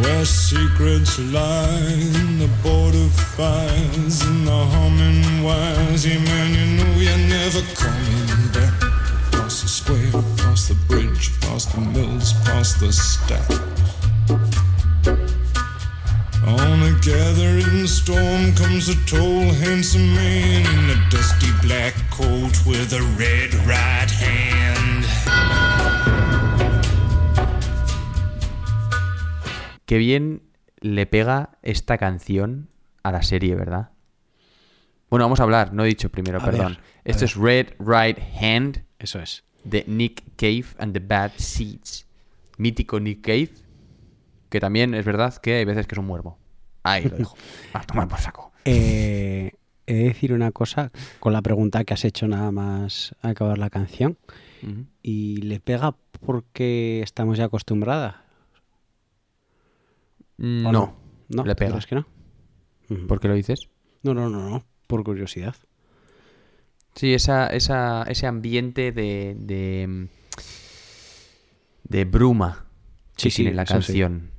where secrets lie in the border fires and the humming wires. Yeah, man, you know you're never coming back. Past the square, past the bridge, past the mills, past the stack. On a gathering storm comes a tall, handsome man in a dusty black coat with a red right Qué bien le pega esta canción a la serie, ¿verdad? Bueno, vamos a hablar, no he dicho primero, A perdón. ver, Esto es Red Right Hand Eso es. de Nick Cave and the Bad Seeds. Mítico Nick Cave, que también es verdad que hay veces que es un muermo. Ahí lo dejo. A tomar por saco. Eh, he de decir una cosa con la pregunta que has hecho nada más acabar la canción. ¿Y le pega porque estamos ya acostumbradas? ¿O No, ¿No? le pega. ¿Crees que no? ¿Por qué lo dices? No, no, no, no. Por curiosidad. Sí, esa, esa, ese ambiente de, de, de bruma que Sí, sí, tiene la sí. canción.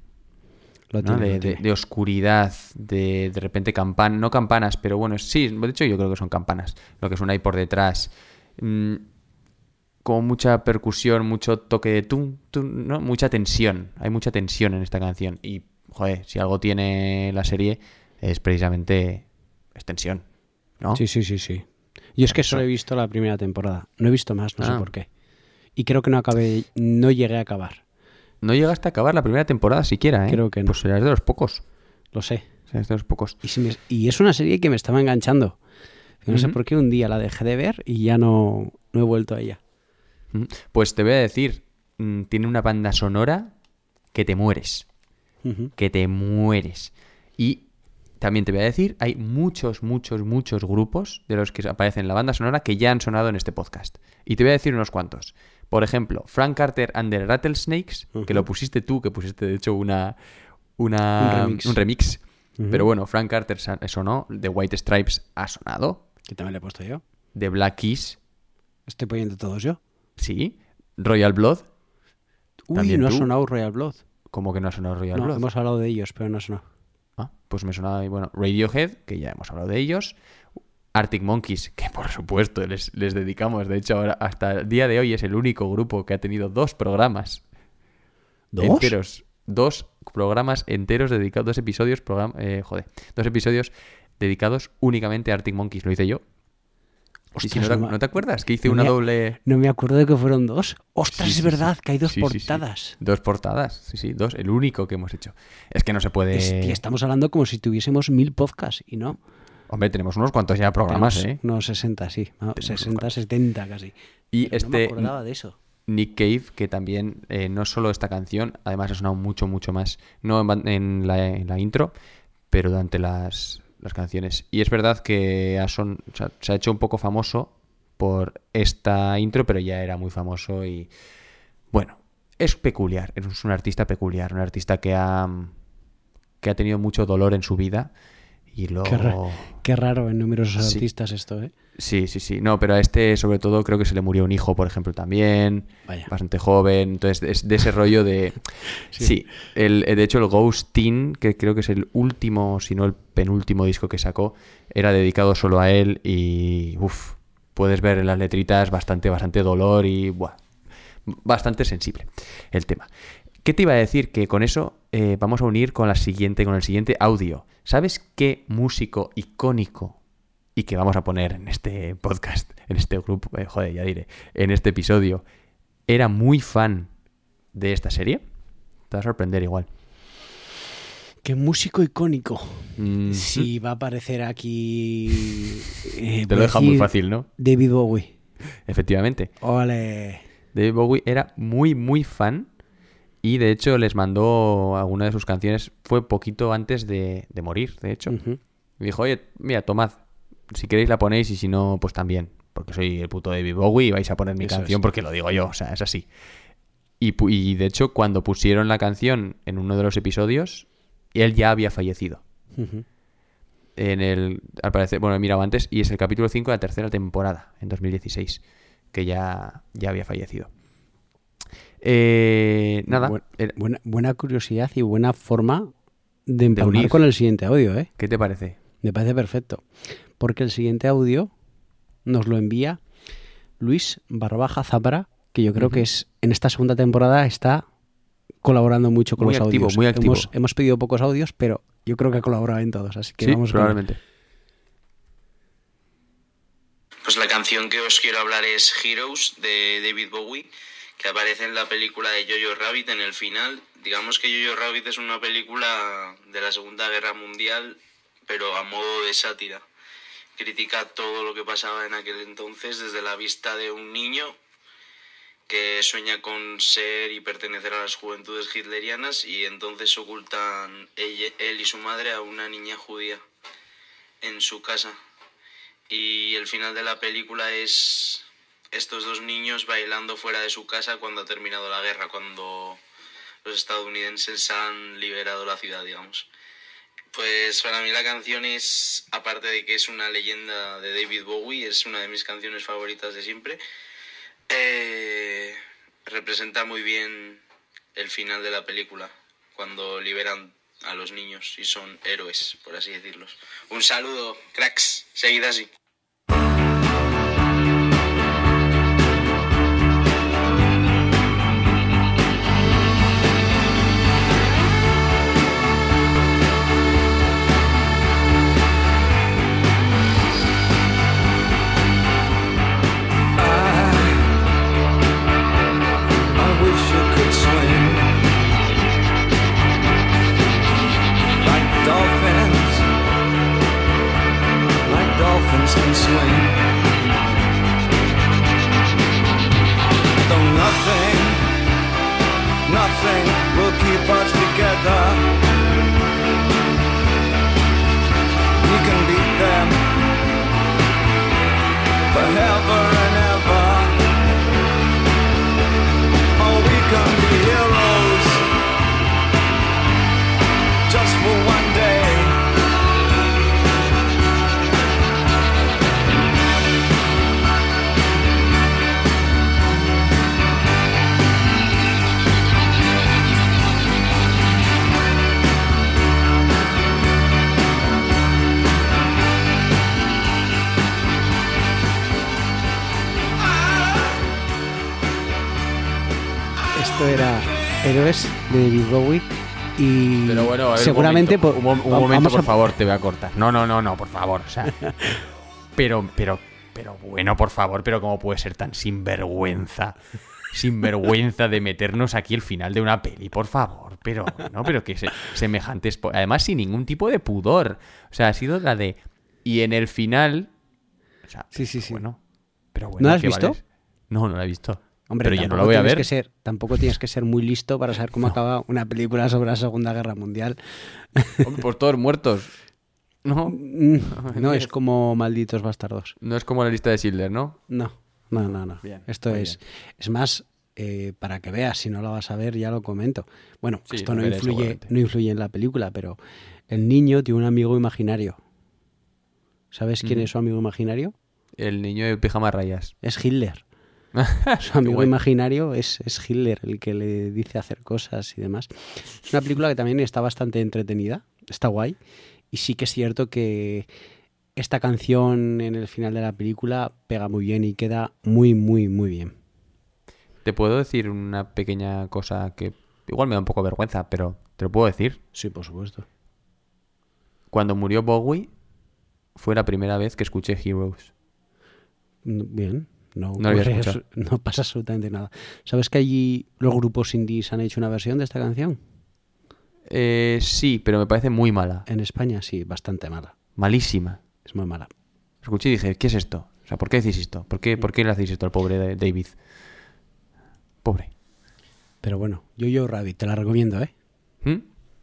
Lo ¿no? tiene, de, lo de- tiene. de oscuridad, de, de repente campanas, no campanas, pero bueno, sí, de hecho yo creo que son campanas, lo que suena ahí por detrás. Mm, con mucha percusión, mucho toque de tum, tum, ¿no? Mucha tensión, hay mucha tensión en esta canción. Y, joder, si algo tiene la serie es precisamente es tensión. ¿no? Sí, sí, sí, sí. Yo es que solo he visto la primera temporada. No he visto más, no sé Ah. por qué. Y creo que no acabé, no llegué a acabar. No llegaste a acabar la primera temporada siquiera, ¿eh? Creo que no. Pues serás de los pocos. Lo sé. Serás de los pocos. Y, si me- y es una serie que me estaba enganchando. No sé por qué un día la dejé de ver y ya no, no he vuelto a ella. Pues te voy a decir, mm, tiene una banda sonora que te mueres. Que te mueres. Y también te voy a decir, hay muchos, muchos, muchos grupos de los que aparecen en la banda sonora que ya han sonado en este podcast. Y te voy a decir unos cuantos. Por ejemplo, Frank Carter and the Rattlesnakes, que lo pusiste tú, que pusiste de hecho una, una- Un remix. Pero bueno, Frank Carter sa- sonó, The White Stripes ha sonado, Que también le he puesto yo. The Black Keys, Estoy poniendo todos yo. sí, Royal Blood, Uy, no ha sonado Royal Blood. Como que no ha sonado Royal No, Blood. hemos hablado de ellos, pero no ha sonado. Ah, pues me sonaba, bueno, Radiohead, que ya hemos hablado de ellos. Arctic Monkeys, que por supuesto les, les dedicamos. De hecho, ahora hasta el día de hoy es el único grupo que ha tenido dos programas ¿Dos? enteros. Dos programas enteros dedicados, dos episodios, programa, eh, joder, dos episodios dedicados únicamente a Arctic Monkeys. Lo hice yo. Ostras, no, te, no ¿no te acuerdas? Que hice no una me- doble. No me acuerdo de que fueron dos. Ostras, Sí, es sí, verdad sí. que hay dos Sí, sí, sí. portadas. Dos portadas, sí, sí, dos. El único que hemos hecho. Es que no se puede. Tía, estamos hablando como si tuviésemos mil podcasts y no. Hombre, tenemos unos cuantos ya programas, Tenemos ¿eh? Unos 60, sí. No, Tenemos 60, 70 casi. Y Pero No me este acordaba de eso. Nick Cave, que también eh, no solo esta canción, además ha sonado mucho, mucho más, no en, ban- en la, en la intro, pero durante las, las canciones. Y es verdad que o sea, se ha hecho un poco famoso por esta intro, pero ya era muy famoso y bueno, es peculiar, es un artista peculiar, un artista que ha, que ha tenido mucho dolor en su vida y lo... Qué, ra- qué raro en numerosos Sí. artistas esto, ¿eh? Sí, sí, sí. No, pero a este sobre todo creo que se le murió un hijo, por ejemplo, también. Vaya. Bastante joven. Entonces, es de ese rollo de... sí. el, eh, de hecho, el Ghostin, que creo que es el último, si no el penúltimo disco que sacó, era dedicado solo a él y... Uf, puedes ver en las letritas bastante, bastante dolor y... Buah, bastante sensible el tema. ¿Qué te iba a decir? Que con eso eh, vamos a unir con la siguiente, con el siguiente audio. ¿Sabes qué músico icónico y que vamos a poner en este podcast, en este grupo, eh, joder, ya diré, en este episodio, era muy fan de esta serie? Te va a sorprender igual. Qué músico icónico. Mm, Si va a aparecer aquí. eh, Te lo deja muy fácil, ¿no? David Bowie. Efectivamente. Ole. David Bowie era muy, muy fan y de hecho les mandó alguna de sus canciones, fue poquito antes de, de morir, de hecho. Y dijo, oye, mira, tomad, si queréis la ponéis y si no, pues también, porque soy el puto David Bowie y vais a poner mi Eso canción es. porque lo digo yo, o sea, es así. Y, de hecho, cuando pusieron la canción en uno de los episodios, él ya había fallecido. En el, al parecer, bueno, he mirado antes, y es el capítulo 5 de la tercera temporada, en 2016, que ya, ya había fallecido. Eh, nada, Bu- buena, buena curiosidad y buena forma de empalmar unir. con el siguiente audio, ¿eh? ¿qué te parece? Me parece perfecto. Porque el siguiente audio nos lo envía Luis Barbaja Zapara, que yo creo que es en esta segunda temporada está colaborando mucho con Muy los activo, audios. muy activo. Hemos, hemos pedido pocos audios, pero yo creo que ha colaborado en todos, así que sí, vamos con probablemente. Pues la canción que os quiero hablar es Heroes de David Bowie, que aparece en la película de Jojo Rabbit en el final. Digamos que Jojo Rabbit es una película de la Segunda Guerra Mundial, pero a modo de sátira. Critica todo lo que pasaba en aquel entonces desde la vista de un niño que sueña con ser y pertenecer a las juventudes hitlerianas y entonces ocultan él y su madre a una niña judía en su casa. Y el final de la película es estos dos niños bailando fuera de su casa cuando ha terminado la guerra, cuando los estadounidenses han liberado la ciudad, digamos. Pues para mí la canción es, aparte de que es una leyenda de David Bowie, es una de mis canciones favoritas de siempre. Eh, representa muy bien el final de la película, cuando liberan a los niños y son héroes, por así decirlos. Un saludo, cracks, seguid así. over. Esto era Héroes de David Bowie. Y Pero bueno, a ver, seguramente un momento, po- un, un momento, por a- favor, te voy a cortar. No, no, no, no, por favor. O sea, pero, pero, pero bueno, por favor, pero ¿cómo puede ser tan sinvergüenza? Sinvergüenza de meternos aquí el final de una peli, por favor. Pero, no, pero que se- semejantes. Además, sin ningún tipo de pudor. O sea, ha sido la de. Y en el final. O sea, Sí, sí, sí. bueno. Pero bueno, ¿No la has ¿qué visto? vale? No, no la he visto. Hombre, pero ya no la voy a ver. Que ser, tampoco tienes que ser muy listo para saber cómo acaba una película sobre la Segunda Guerra Mundial. Hombre, Por todos muertos. No. Mm, No es como Malditos Bastardos. No es como la lista de Schindler, ¿no? No, no, no, no. Bien, Esto es, es más eh, para que veas. Si no la vas a ver, ya lo comento. Bueno, Sí, esto lo no veré influye, no influye en la película, pero el niño tiene un amigo imaginario. ¿Sabes quién es su amigo imaginario? El niño de pijama rayas. Es Hitler. Su amigo imaginario es, es Hitler, el que le dice hacer cosas y demás. Es una película que también está bastante entretenida, está guay. Y sí que es cierto que esta canción en el final de la película pega muy bien y queda muy, muy, muy bien. Te puedo decir una pequeña cosa que igual me da un poco de vergüenza, pero te lo puedo decir. Sí, por supuesto. Cuando murió Bowie fue la primera vez que escuché Heroes. Mm, Bien. No, No lo había ocurre escuchado. abso- no pasa absolutamente nada. ¿Sabes que allí los grupos indies han hecho una versión de esta canción? Eh, sí, pero me parece muy mala. En España sí, bastante mala. Malísima. Es muy mala. Escuché y dije, ¿qué es esto? O sea, ¿por qué decís esto? ¿Por qué, por qué le hacéis esto al pobre David? Pobre. Pero bueno, yo yo Rabbit, te la recomiendo, ¿eh? ¿Mm?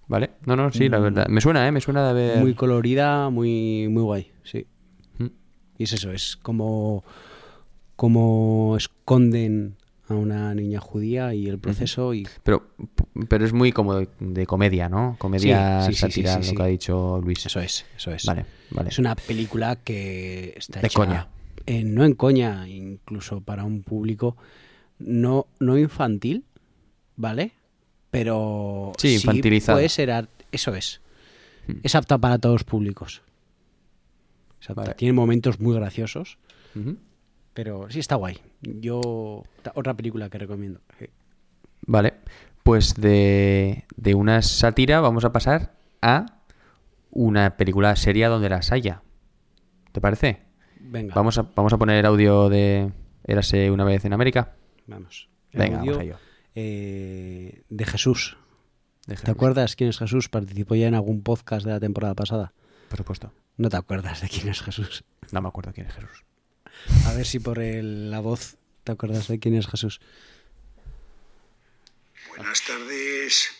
¿Vale? No, no, sí, la verdad. Me suena, ¿eh? Me suena de haber... Muy colorida, muy, muy guay, sí. ¿Mm? Y es eso, es como, como esconden a una niña judía y el proceso y Pero, pero es muy como de, de comedia, ¿no? Comedia Sí, sátira, sí, lo que ha dicho Luis. eso es, eso es. Vale, vale. Es una película que está De hecha coña. en- no en coña, incluso para un público no, no infantil, ¿vale? Pero Sí, infantilizada. puede ser eso es. Hmm. Es apta para todos los públicos. Vale. Tiene momentos muy graciosos, Ujú. Pero sí está guay. Yo otra película que recomiendo. Sí. Vale, pues de, de una sátira vamos a pasar a una película seria donde las haya. ¿Te parece? Venga, Vamos a, vamos a poner audio de Érase una vez en América. vamos. Venga, Audio, vamos a ello. eh, de Jesús. De ¿Te Jesús. acuerdas quién es Jesús? Participó ya en algún podcast de la temporada pasada. Por supuesto. No te acuerdas de quién es Jesús. No me acuerdo quién es Jesús. A ver si por la voz te acuerdas de quién es Jesús. Buenas tardes,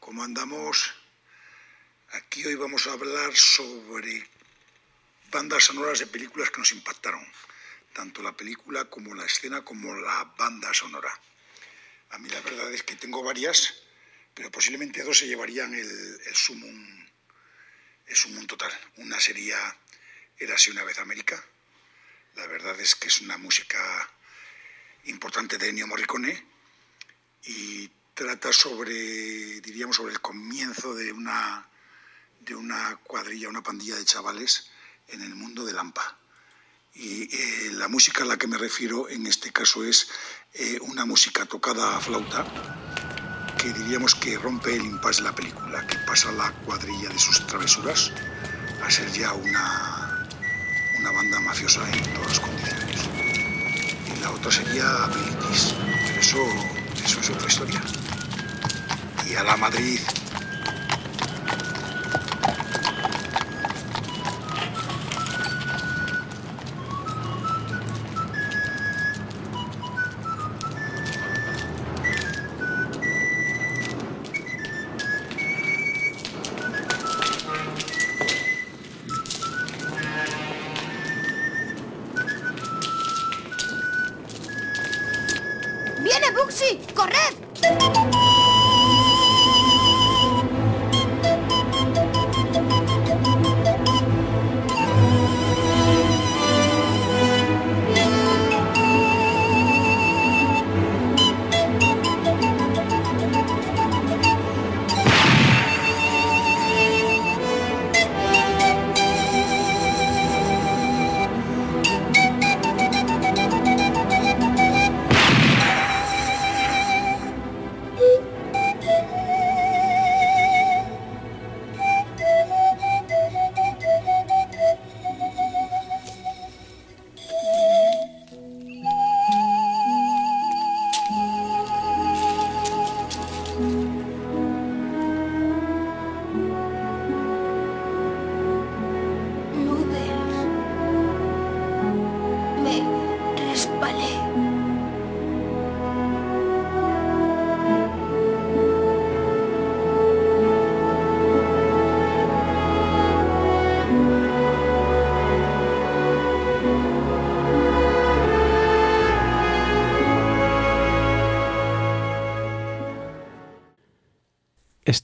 ¿cómo andamos? Aquí hoy vamos a hablar sobre bandas sonoras de películas que nos impactaron, tanto la película como la escena como la banda sonora. A mí la verdad es que tengo varias, pero posiblemente dos se llevarían el, el sumum, el sumum total. Una sería Érase una vez América. La verdad es que es una música importante de Ennio Morricone y trata sobre, diríamos, sobre el comienzo de una, de una cuadrilla, una pandilla de chavales en el mundo de Lampa. Y eh, la música a la que me refiero en este caso es eh, una música tocada a flauta que diríamos que rompe el impasse de la película, que pasa la cuadrilla de sus travesuras a ser ya una, una banda mafiosa en todas las condiciones. Y la otra sería Abilities, pero eso, eso es otra historia. Y a la Madrid.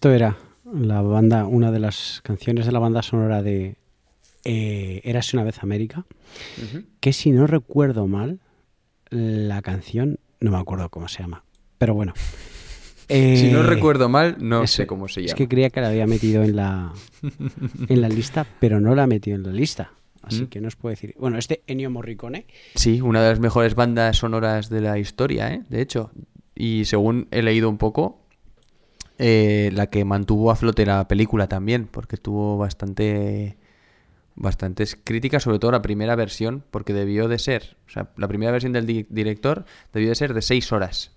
Esto era la banda, una de las canciones de la banda sonora de eh, Érase una vez América, que si no recuerdo mal, la canción, no me acuerdo cómo se llama, pero bueno. Si no Eh, recuerdo mal, no sé cómo se llama. Es que creía que la había metido en la, en la lista, pero no la ha metido en la lista. Así Mm. que no os puedo decir. Bueno, este Ennio Morricone. Sí, una de las mejores bandas sonoras de la historia, ¿eh? De hecho. Y según he leído un poco, eh, la que mantuvo a flote la película también, porque tuvo bastante bastantes críticas, sobre todo la primera versión, porque debió de ser, o sea, la primera versión del di- director debió de ser de seis horas.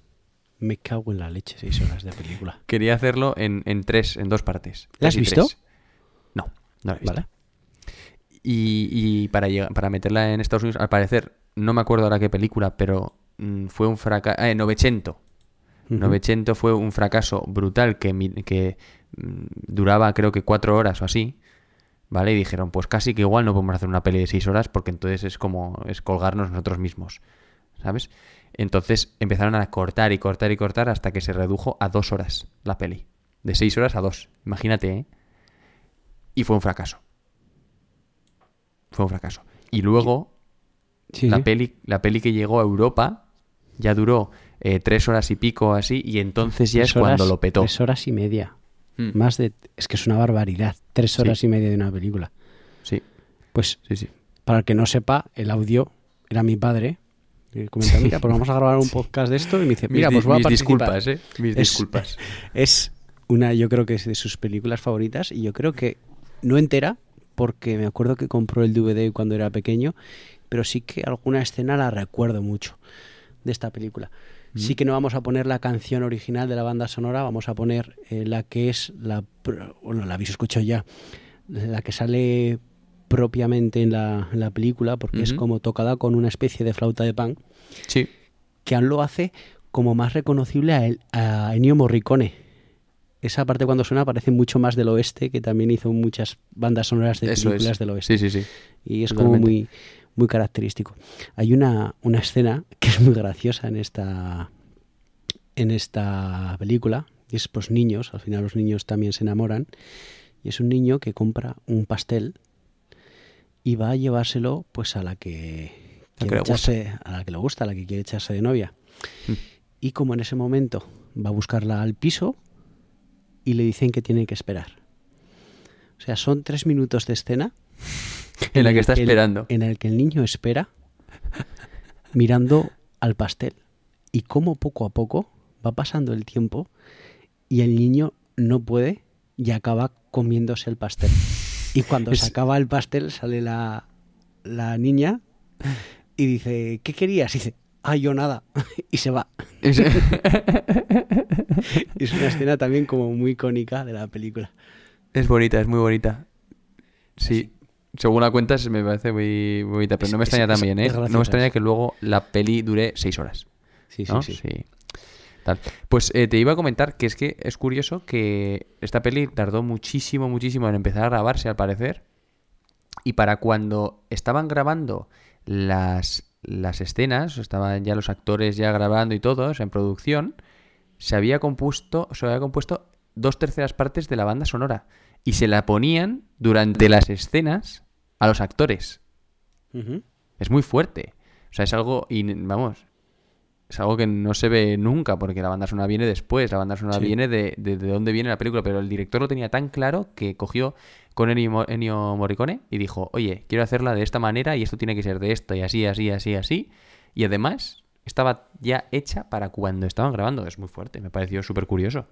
Me cago en la leche, seis horas de película. Quería hacerlo en, en tres, en dos partes. ¿La has visto? tres. No, no la he visto. Vale. Y, y para, llegar- para meterla en Estados Unidos, al parecer, no me acuerdo ahora qué película, pero mm, fue un fracaso. Eh, Novecento. Ujú. Novecento fue un fracaso brutal que, mm, duraba creo que cuatro horas o así. ¿Vale? Y dijeron, pues casi que igual no podemos hacer una peli de seis horas porque entonces es como es colgarnos nosotros mismos. ¿Sabes? Entonces empezaron a cortar y cortar y cortar hasta que se redujo a dos horas la peli. De seis horas a dos. Imagínate, ¿eh? Y fue un fracaso. Fue un fracaso. Y luego, Sí, la, sí. Peli, la peli que llegó a Europa ya duró eh, tres horas y pico así, y entonces ya Tres es cuando lo petó. Tres horas y media. Mm. Más de. Es que es una barbaridad. Tres Sí. horas y media de una película. Sí. Pues, Sí, sí. para el que no sepa, el audio era mi padre. Y comenta, mira, pues vamos a grabar un podcast de esto. Y me dice, mira, pues voy a participar. disculpas, ¿eh? Mis Es- disculpas. Es una, yo creo que es de sus películas favoritas. Y yo creo que no entera, porque me acuerdo que compró el DVD cuando era pequeño. Pero sí que alguna escena la recuerdo mucho de esta película. Sí que no vamos a poner la canción original de la banda sonora, vamos a poner eh, la que es la, bueno, la habéis escuchado ya, la que sale propiamente en la, en la película, porque es como tocada con una especie de flauta de pan, Sí. que aún lo hace como más reconocible a, a Ennio Morricone. Esa parte cuando suena parece mucho más del oeste, que también hizo muchas bandas sonoras de Eso películas es. del oeste. Sí, sí, sí. Y es como muy, muy característico. Hay una, una escena que es muy graciosa en esta, en esta película. Y es pues niños, al final los niños también se enamoran. Y es un niño que compra un pastel y va a llevárselo pues a la que La echarse, a la que le gusta, a la que quiere echarse de novia. Mm. Y como en ese momento va a buscarla al piso y le dicen que tiene que esperar. O sea, son tres minutos de escena En la que está el- esperando. en el que el niño espera mirando al pastel. Y cómo poco a poco va pasando el tiempo y el niño no puede y acaba comiéndose el pastel. Y cuando se acaba el pastel sale la, la niña y dice, ¿qué querías? Y dice, ah, yo nada. y se va. Es- es una escena también como muy icónica de la película. Es bonita, es muy bonita. Sí. Según la cuentas me parece muy muy bonita, pero no me extraña también, ¿eh? no me extraña que luego la peli dure seis horas. Sí, sí, ¿no? sí. Tal. Pues eh, te iba a comentar que es que es curioso que esta peli tardó muchísimo, muchísimo en empezar a grabarse, al parecer. Y para cuando estaban grabando las, las escenas, estaban ya los actores ya grabando y todos en producción, se había compuesto, se había compuesto dos terceras partes de la banda sonora y se la ponían durante las escenas a los actores. Es muy fuerte. O sea, es algo, y vamos, es algo que no se ve nunca, porque la banda sonora viene después, la banda sonora Sí. viene de, de, de dónde viene la película, pero el director lo tenía tan claro que cogió con Ennio Morricone y dijo, oye, quiero hacerla de esta manera y esto tiene que ser de esto y así, así, así, así. Y además estaba ya hecha para cuando estaban grabando. Es muy fuerte, me pareció súper curioso.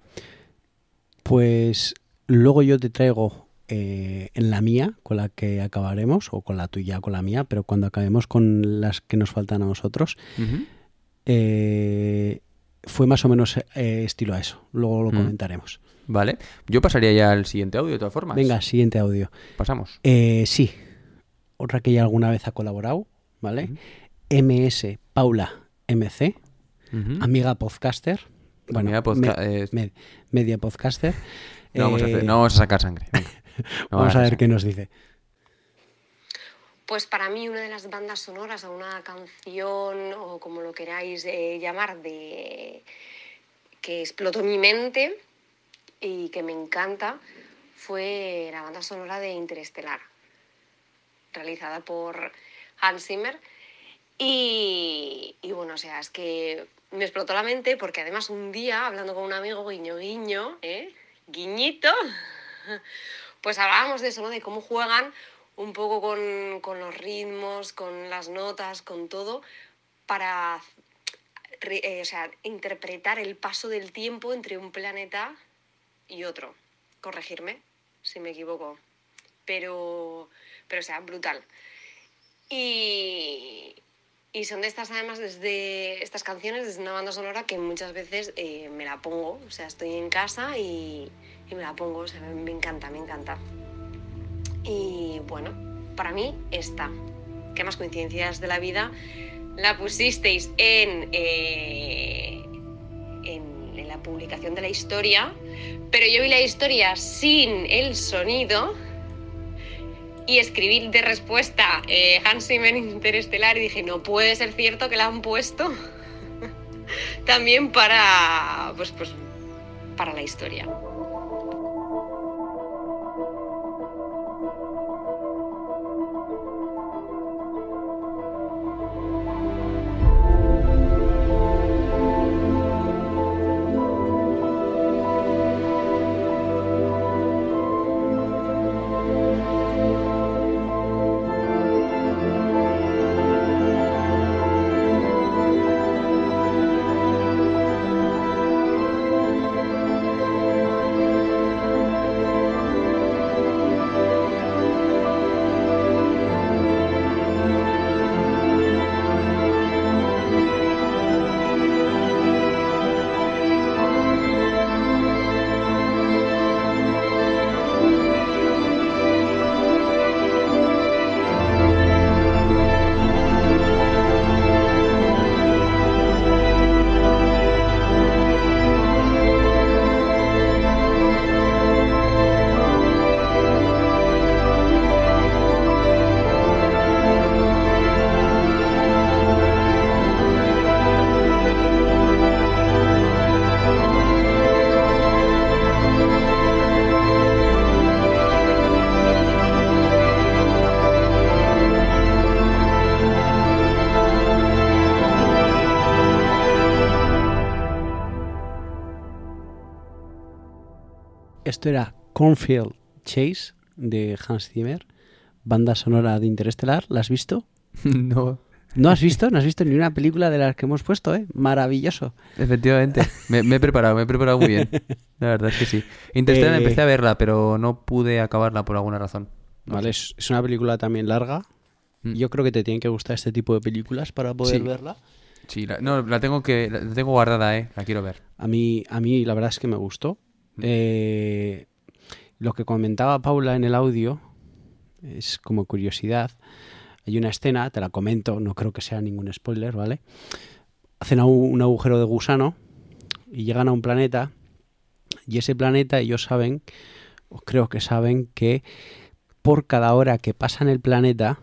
Pues luego yo te traigo eh, en la mía, con la que acabaremos, o con la tuya, con la mía, pero cuando acabemos con las que nos faltan a nosotros, eh, fue más o menos eh, estilo a eso. Luego lo Mm. comentaremos. Vale, yo pasaría ya al siguiente audio de todas formas. Venga, siguiente audio. Pasamos. Eh, sí, otra que ya alguna vez ha colaborado, ¿vale? MS Paula MC, amiga podcaster. Bueno, Amiga podca- me- me- media podcaster. No vamos, a hacer- Eh, no vamos a sacar sangre. venga. Vamos a ver qué nos dice. Pues para mí una de las bandas sonoras o una canción o como lo queráis eh, llamar de que explotó mi mente y que me encanta fue la banda sonora de Interestelar, realizada por Hans Zimmer. Y, y bueno, o sea, es que me explotó la mente porque además un día, hablando con un amigo, guiño, guiño, ¿eh? guiñito, pues hablábamos de eso, ¿no? De cómo juegan un poco con, los ritmos, con las notas, con todo, para eh, o sea, interpretar el paso del tiempo entre un planeta y otro. Corregirme si me equivoco. Pero, pero o sea, brutal. Y, y son de estas, además, desde estas canciones, desde una banda sonora que muchas veces eh, me la pongo. O sea, estoy en casa y, me la pongo. O sea, me, me encanta, me encanta. Y bueno, para mí esta. Qué más coincidencias de la vida. La pusisteis en, eh, en la publicación de la historia, pero yo vi la historia sin el sonido y escribí de respuesta eh, Hans Zimmer Interestelar y dije, no puede ser cierto que la han puesto también para, pues, pues, para la historia. Esto era Cornfield Chase de Hans Zimmer, banda sonora de Interestelar. ¿La has visto? No. ¿No has visto? ¿No has visto ni una película de las que hemos puesto, eh? Maravilloso. Efectivamente. Me, me he preparado, me he preparado muy bien. La verdad es que sí. Interstellar Eh, empecé a verla, pero no pude acabarla por alguna razón. No Vale, sé. es, una película también larga. Mm. Yo creo que te tienen que gustar este tipo de películas para poder Sí. verla. Sí, la, no, la tengo que la tengo guardada, eh. La quiero ver. A mí, a mí la verdad es que me gustó. Eh, lo que comentaba Paula en el audio es como curiosidad. Hay una escena, te la comento, no creo que sea ningún spoiler, ¿vale? Hacen un, agujero de gusano y llegan a un planeta y ese planeta ellos saben, o creo que saben, que por cada hora que pasa en el planeta,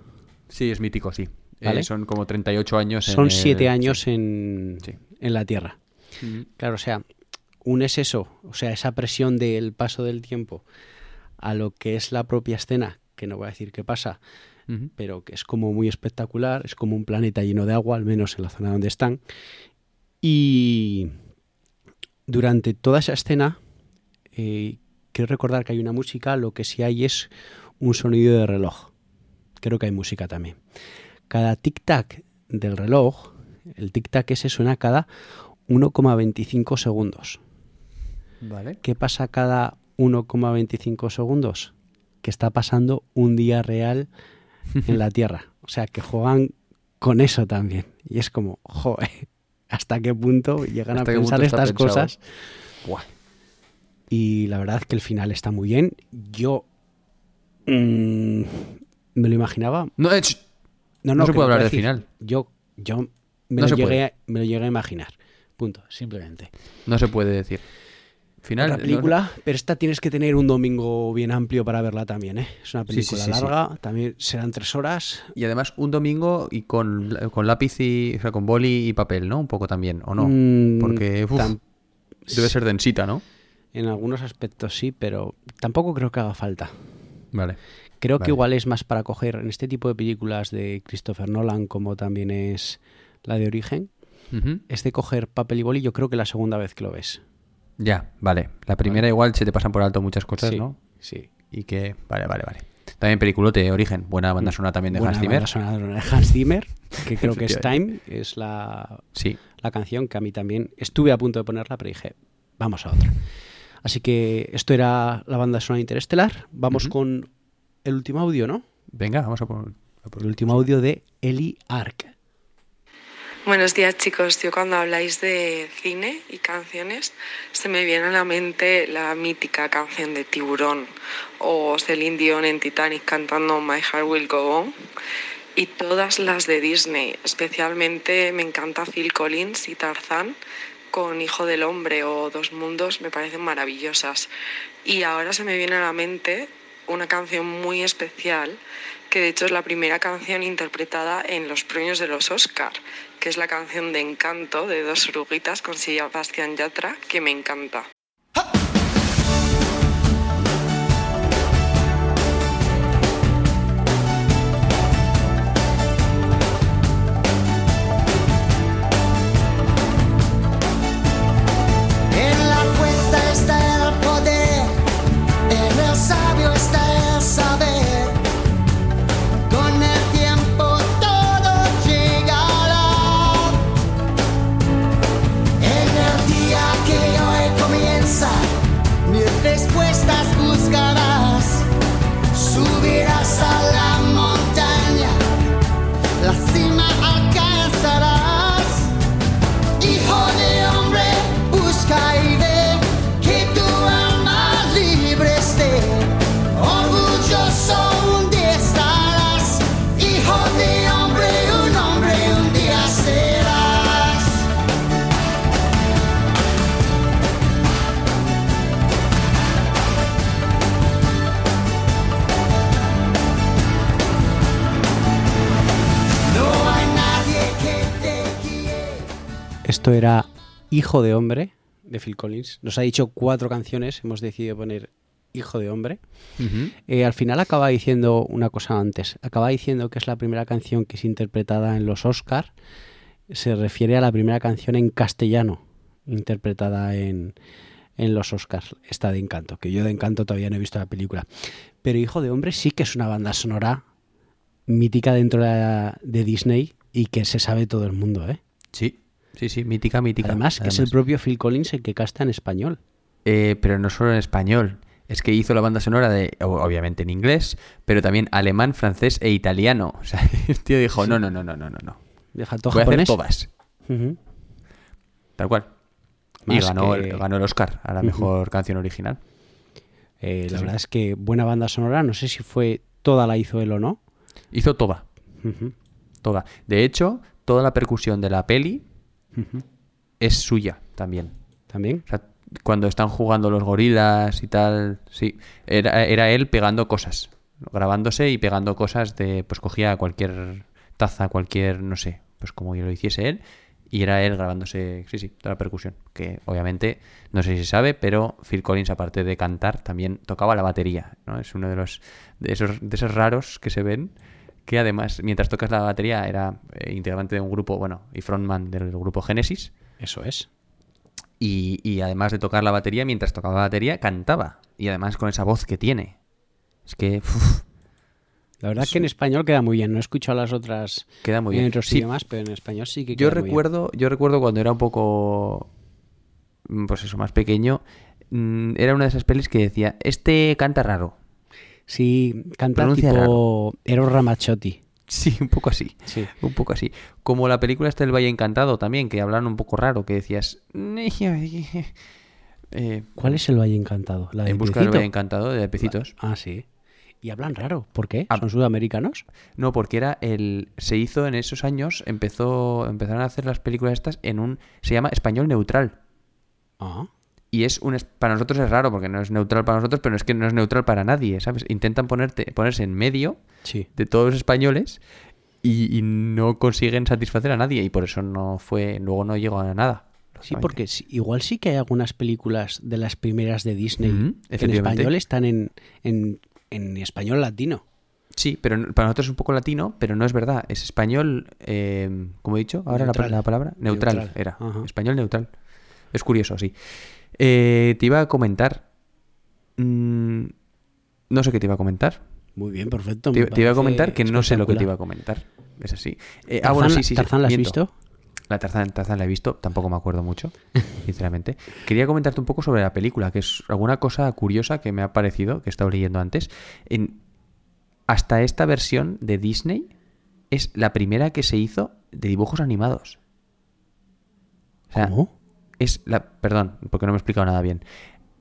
Sí, es mítico, sí. Eh, ¿vale? son como 38 años. en Son el- siete sí. años en, en la Tierra. Claro, o sea, unes eso, o sea, esa presión del paso del tiempo a lo que es la propia escena, que no voy a decir qué pasa, pero que es como muy espectacular, es como un planeta lleno de agua, al menos en la zona donde están. Y durante toda esa escena, eh, quiero recordar que hay una música, lo que sí hay es un sonido de reloj. Creo que hay música también. Cada tic-tac del reloj, el tic-tac ese suena cada 1,25 segundos. Vale. ¿Qué pasa cada 1,25 segundos? Que está pasando un día real en la Tierra. O sea, que juegan con eso también. Y es como, joder, ¿hasta qué punto llegan a ¿Hasta qué punto pensar estas pensado? cosas? Buah. Y la verdad que el final está muy bien. Yo mm, me lo imaginaba. No, eh, ch- no, no se puede hablar del final. Yo, yo me, No lo llegué, a- me lo llegué a imaginar. Punto, simplemente. No se puede decir. Final. No- película, pero esta tienes que tener un domingo bien amplio para verla también, ¿eh? Es una sí, película sí, sí. larga, también serán tres horas. Y además un domingo y con, con lápiz y. O sea, con boli y papel, ¿no? Un poco también, ¿o no? Mm, Porque uf, debe ser densita, ¿no? En algunos aspectos sí, pero tampoco creo que haga falta. Vale. Creo Vale. que igual es más para coger en este tipo de películas de Christopher Nolan, como también es la de Origen, Ujú. es de coger papel y boli, yo creo que la segunda vez que lo ves. Ya, vale. La primera igual se te pasan por alto muchas cosas, Sí, ¿no? Sí. Y que. Vale, vale, vale. También peliculote, Origen. Buena banda sonora también de Buena Hans Zimmer. banda sonora de Hans Zimmer, que creo que es Time, es la, Sí. la canción que a mí también estuve a punto de ponerla, pero dije, vamos a otra. Así que esto era la banda sonora interestelar. Vamos con el último audio, ¿no? Venga, vamos a por. a por- El último audio de Eli Ark. Buenos días chicos, yo cuando habláis de cine y canciones se me viene a la mente la mítica canción de Tiburón o Celine Dion en Titanic cantando My Heart Will Go On. Y todas las de Disney, especialmente me encanta Phil Collins y Tarzán con Hijo del Hombre o Dos Mundos, me parecen maravillosas. Y ahora se me viene a la mente una canción muy especial que de hecho es la primera canción interpretada en los premios de los Oscar, que es la canción de Encanto de Dos Oruguitas con Sebastián Yatra, que me encanta. Esto era Hijo de Hombre de Phil Collins. Nos ha dicho cuatro canciones, hemos decidido poner Hijo de Hombre. Eh, al final acaba diciendo una cosa antes. Acaba diciendo que es la primera canción que es interpretada en los Oscar. Se refiere a la primera canción en castellano interpretada en, en los Oscars. Esta de Encanto, que yo de Encanto todavía no he visto la película. Pero Hijo de Hombre sí que es una banda sonora mítica dentro de, de Disney y que se sabe todo el mundo, ¿eh? Sí, sí, sí, mítica, mítica. Además, es el propio Phil Collins el que casta en español. Eh, pero no solo en español. Es que hizo la banda sonora de, obviamente en inglés, pero también alemán, francés e italiano. O sea, el tío dijo, no, no, no, no, no, no, no. Deja todo Voy a hacer japonés. todas. Ujú. Tal cual. y ganó, que- el, ganó el Oscar a la mejor canción original. Eh, Sí, la sí. verdad es que buena banda sonora. No sé si fue toda la hizo él o no. Hizo toda. Toda. De hecho, toda la percusión de la peli Es suya también. ¿También? O sea, cuando están jugando los gorilas y tal, sí. Era, era él pegando cosas. Grabándose y pegando cosas de. Pues cogía cualquier taza, cualquier, no sé, pues como yo lo hiciese él, y era él grabándose, sí, sí, toda la percusión. Que obviamente, no sé si se sabe, pero Phil Collins, aparte de cantar, también tocaba la batería, ¿no? Es uno de los de esos, de esos raros que se ven, que además, mientras tocas la batería, era eh, integrante de un grupo, bueno, y frontman del grupo Genesis. Eso es. Y, y además de tocar la batería, mientras tocaba la batería, cantaba. Y además con esa voz que tiene. Es que... La verdad que en español queda muy bien. No he escuchado las otras Queda muy bien. en otros Sí. idiomas, pero en español sí que yo queda muy bien. recuerdo, yo recuerdo cuando era un poco, mm, pues eso, más pequeño, mm, era una de esas pelis que decía, este canta raro. Sí, canta Pronuncia tipo Eros Ramazzotti. Sí, un poco así. Sí. Un poco así. Como la película esta del Valle Encantado también, que hablaban un poco raro, que decías... eh, ¿Cuál es el Valle Encantado? ¿La de en busca del? Valle Encantado de Pecitos. Ah, sí. Y hablan raro. ¿Por qué? Ah. ¿Son sudamericanos? No, porque era el. Se hizo en esos años, empezó. Empezaron a hacer las películas estas en un. Se llama español neutral. Ah. Y es un. Para nosotros es raro, porque no es neutral para nosotros, pero es que no es neutral para nadie, ¿sabes? Intentan ponerte, ponerse en medio Sí. de todos los españoles y, y no consiguen satisfacer a nadie. Y por eso no fue. Luego no llegó a nada. Sí, porque igual sí que hay algunas películas de las primeras de Disney Ujú, que en español están en, en, en español latino. Sí, pero para nosotros es un poco latino, pero no es verdad. Es español, eh, como he dicho, ahora la, la palabra, neutral, Neutral. era. Ajá. Español neutral. Es curioso, sí. Eh, te iba a comentar. mm, no sé qué te iba a comentar. Muy bien, perfecto. Te, iba a comentar que no sé lo que te iba a comentar. Es así. Eh, ah, bueno, ¿Tarzán- sí, sí, la has miento. visto? La Tarzán, Tarzán la he visto, tampoco me acuerdo mucho, sinceramente. Quería comentarte un poco sobre la película, que es alguna cosa curiosa que me ha parecido, que he estado leyendo antes. En, hasta esta versión de Disney es la primera que se hizo de dibujos animados. O sea, ¿Cómo? Es la, perdón, porque no me he explicado nada bien.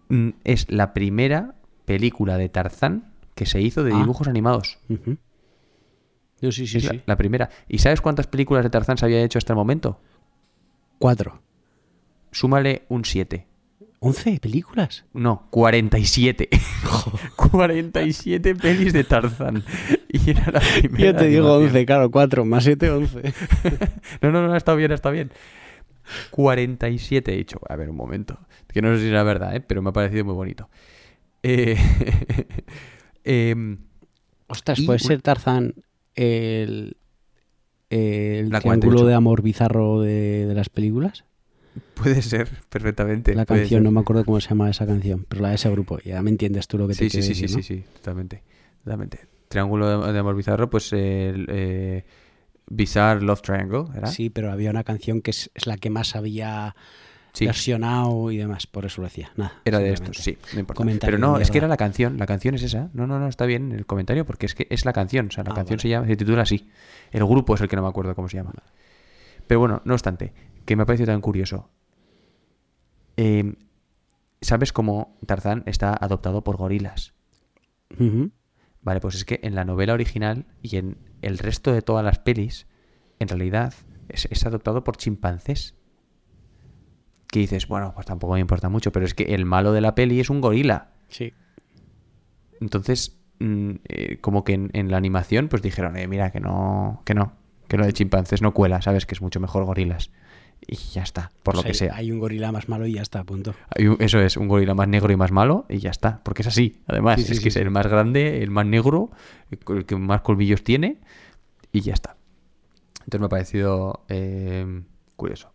Mm, Es la primera película de Tarzán que se hizo de Ah. dibujos animados. No, sí, sí, Es sí. la primera. ¿Y sabes cuántas películas de Tarzán se había hecho hasta el momento? Cuatro. Súmale un 7. ¿Once películas? No, 47. 47 pelis de Tarzán. Y era la primera. Yo te digo animación. once, claro, cuatro, más siete, once. No, no, no, está bien, está bien. 47 he dicho. A ver, un momento. Que no sé si era verdad, ¿eh? pero me ha parecido muy bonito. Eh, em, Ostras, puede un- ser Tarzán el, el La triángulo 48. de amor bizarro de, de las películas. Puede ser, perfectamente. La canción, ser. no me acuerdo cómo se llama esa canción, pero la de ese grupo. Ya me entiendes tú lo que te Sí, sí, quiero sí, sí, decir, sí, ¿no? sí, totalmente. totalmente. Triángulo de, de amor bizarro, pues el eh, Bizarre Love Triangle, ¿era? Sí, pero había una canción que es, es la que más había Sí. versionado y demás, por eso lo decía. Nada, Era de estos, sí, no importa. Comentario Pero no, es que era la canción, la canción es esa. No, no, no, está bien el comentario porque es que es la canción, o sea, la Ah, canción vale. se llama, se titula así. El grupo es el que no me acuerdo cómo se llama. Pero bueno, no obstante, que me ha parecido tan curioso. Eh, ¿Sabes cómo Tarzán está adoptado por gorilas? Vale, pues es que en la novela original y en el resto de todas las pelis, en realidad es, es adoptado por chimpancés. Que dices, bueno, pues tampoco me importa mucho, pero es que el malo de la peli es un gorila. Sí. Entonces, mm, eh, como que en, en la animación, pues dijeron, eh, mira, que no, que no, que lo de chimpancés no cuela, sabes que es mucho mejor gorilas. Y ya está, por lo Pues que sea. Hay un gorila más malo y ya está, punto. Hay un- Eso es, un gorila más negro y más malo, y ya está, porque es así. Además, Sí, sí, es sí, que es el más grande, el más negro, el que más colmillos tiene, y ya está. Entonces me ha parecido eh, curioso,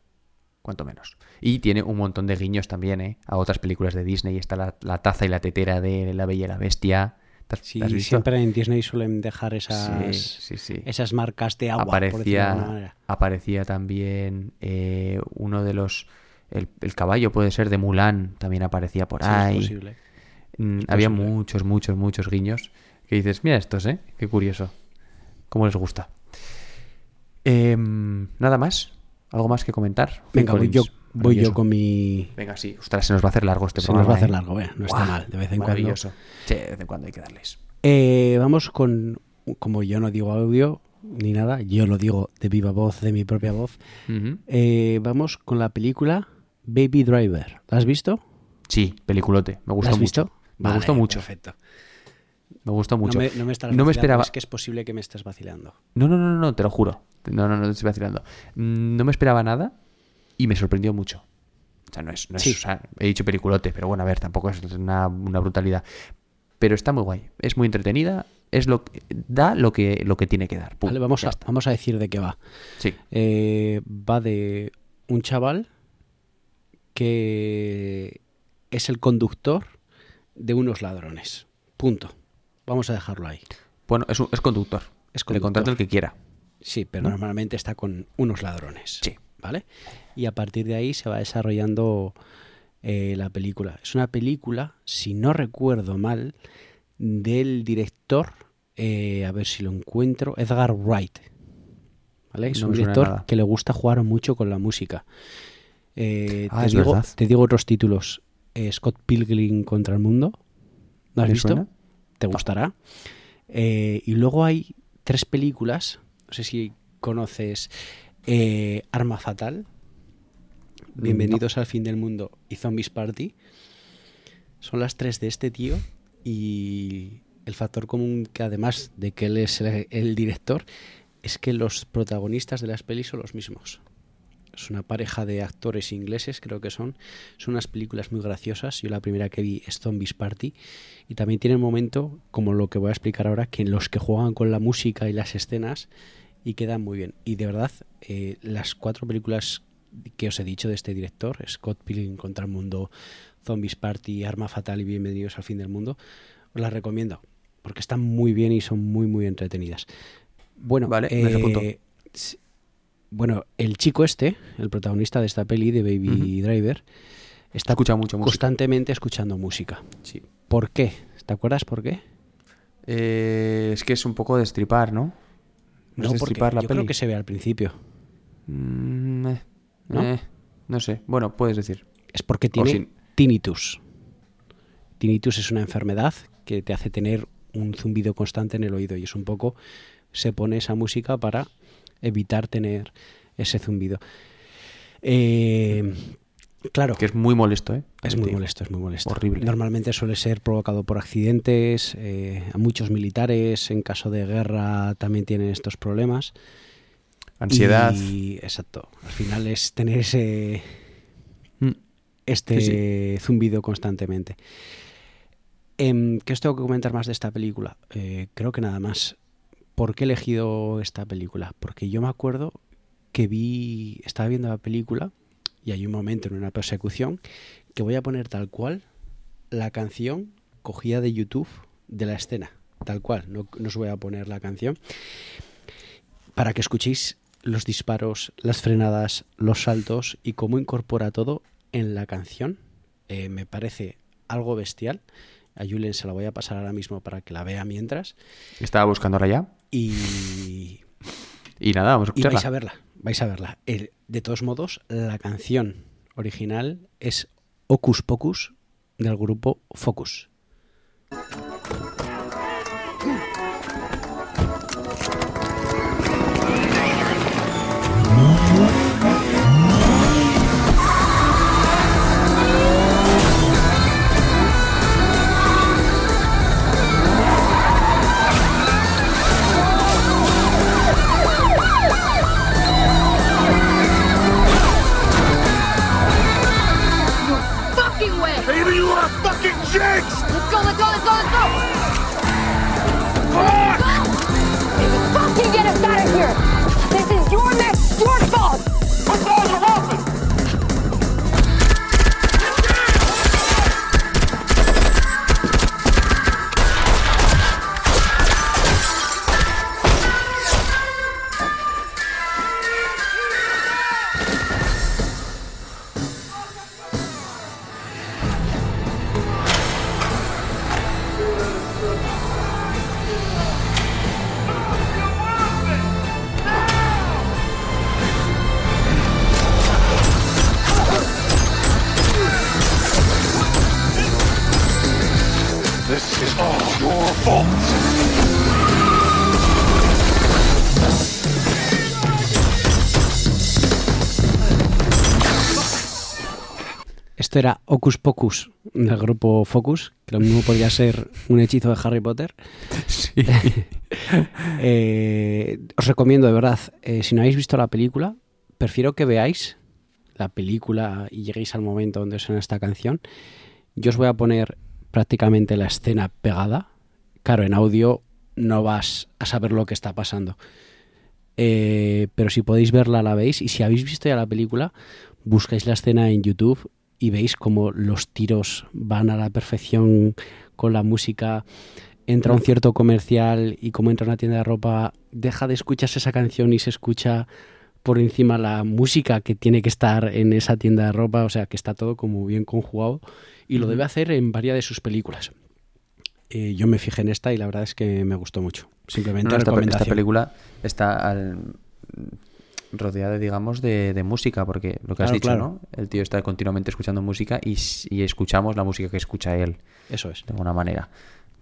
cuanto menos. Y tiene un montón de guiños también, ¿eh? A otras películas de Disney. Está la, la taza y la tetera de La Bella y la Bestia. ¿Te has- Sí, te has visto? siempre en Disney suelen dejar esas, Sí, sí, sí. esas marcas de agua, por de aparecía, manera. aparecía también eh, uno de los... El, el caballo puede ser de Mulan, también aparecía por Sí, es ahí. posible. Mm, Es había posible. muchos, muchos, muchos guiños que dices, mira estos, ¿eh? Qué curioso. ¿Cómo les gusta? Em, Nada más. ¿Algo más que comentar? Venga, yo, voy yo con mi... Venga, sí. Ostras, se nos va a hacer largo este Se programa. nos va a hacer ¿eh? largo, eh, no está mal, de vez en cuando. Maravilloso. Sí, de vez en cuando hay que darles. Eh, vamos con, como yo no digo audio ni nada, yo lo digo de viva voz, de mi propia voz. Eh, vamos con la película Baby Driver. ¿La has visto? Sí, peliculote. Me ¿La gustó has mucho. visto? Me Vale, gustó mucho. Perfecto. Me gustó mucho. No me, no me estarás No me esperaba. Es que es posible que me estés vacilando. No, no, no, no, no, te lo juro. No, no, no te estoy vacilando. Mm, No me esperaba nada y me sorprendió mucho. O sea, no es. No es- Sí. o sea, he dicho peliculote, pero bueno, a ver, tampoco es una, una brutalidad. Pero está muy guay. Es muy entretenida. Es lo que- da lo que, lo que tiene que dar. Pum, Vale, vamos, a, está. vamos a decir de qué va. Sí. Eh, va de un chaval que es el conductor de unos ladrones. Punto. Vamos a dejarlo ahí. Bueno, es, un- es conductor. Es Le conductor. contrata el que quiera. Sí, pero ¿No? normalmente está con unos ladrones. Sí. ¿Vale? Y a partir de ahí se va desarrollando eh, la película. Es una película, si no recuerdo mal, del director, eh, a ver si lo encuentro, Edgar Wright. ¿Vale? Es No un director que le gusta jugar mucho con la música. Eh, Ah, te, digo, verdad. te digo otros títulos. Scott Pilgrim contra el mundo. ¿Lo has ¿Me visto? suena? ¿Te gustará? Y luego hay tres películas. No sé si conoces eh, Arma Fatal, Bienvenidos al fin del mundo y Zombies Party. Son las tres de este tío y el factor común que además de que él es el, el director es que los protagonistas de las pelis son los mismos. Es una pareja de actores ingleses, creo que son. Son unas películas muy graciosas. Yo la primera que vi es Zombies Party. Y también tiene un momento, como lo que voy a explicar ahora, que en los que juegan con la música y las escenas y quedan muy bien. Y de verdad, eh, las cuatro películas que os he dicho de este director, Scott Pilgrim contra el mundo, Zombies Party, Arma Fatal y Bienvenidos al fin del mundo, os las recomiendo. Porque están muy bien y son muy, muy entretenidas. Bueno, Vale, eh, bueno, el chico este, el protagonista de esta peli de Baby Driver, está Escucha mucho música. constantemente escuchando música. Sí. ¿Por qué? ¿Te acuerdas por qué? Eh, es que es un poco destripar, ¿no? No, es porque destripar la yo peli. creo que se ve al principio. Mm, eh, ¿No? eh, no sé. Bueno, puedes decir. Es porque tiene sin- tinnitus. Tinnitus es una enfermedad que te hace tener un zumbido constante en el oído y es un poco se pone esa música para evitar tener ese zumbido. Eh, claro. Que es muy molesto, ¿eh? Es muy molesto, es muy molesto. Horrible. Normalmente suele ser provocado por accidentes. eh, a muchos militares, en caso de guerra, también tienen estos problemas. Ansiedad. Y, exacto. Al final es tener ese. Mm. Este Sí, zumbido constantemente. Em, ¿Qué os tengo que comentar más de esta película? Eh, creo que nada más. ¿Por qué he elegido esta película? Porque yo me acuerdo que vi. Estaba viendo la película y hay un momento en una persecución que voy a poner tal cual la canción cogida de YouTube de la escena. Tal cual. No, no os voy a poner la canción. Para que escuchéis los disparos, las frenadas, los saltos y cómo incorpora todo en la canción. Eh, me parece algo bestial. A Julen se la voy a pasar ahora mismo para que la vea mientras. Estaba buscándola ya. Y, Y nada, vamos a y escucharla. vais a verla. Vais a verla. El- de todos modos, la canción original es Ocus Pocus del grupo Focus. Esto era Ocus Pocus del grupo Focus, que lo mismo podría ser un hechizo de Harry Potter. Sí. Eh, os recomiendo, de verdad, eh, si no habéis visto la película, prefiero que veáis la película y lleguéis al momento donde suena esta canción. Yo os voy a poner prácticamente la escena pegada. Claro, en audio no vas a saber lo que está pasando. Eh, pero si podéis verla, la veis. Y si habéis visto ya la película, buscáis la escena en YouTube y veis cómo los tiros van a la perfección con la música. Entra un cierto comercial y como entra una tienda de ropa, deja de escucharse esa canción y se escucha por encima la música que tiene que estar en esa tienda de ropa. O sea, que está todo como bien conjugado. Y lo debe hacer en varias de sus películas. Eh, yo me fijé en esta y la verdad es que me gustó mucho. Simplemente No, esta, esta recomendación. película está al- rodeada, digamos, de, de música, porque lo que has dicho, claro. ¿no? El tío está continuamente escuchando música y escuchamos la música que escucha él. Eso es. De alguna manera.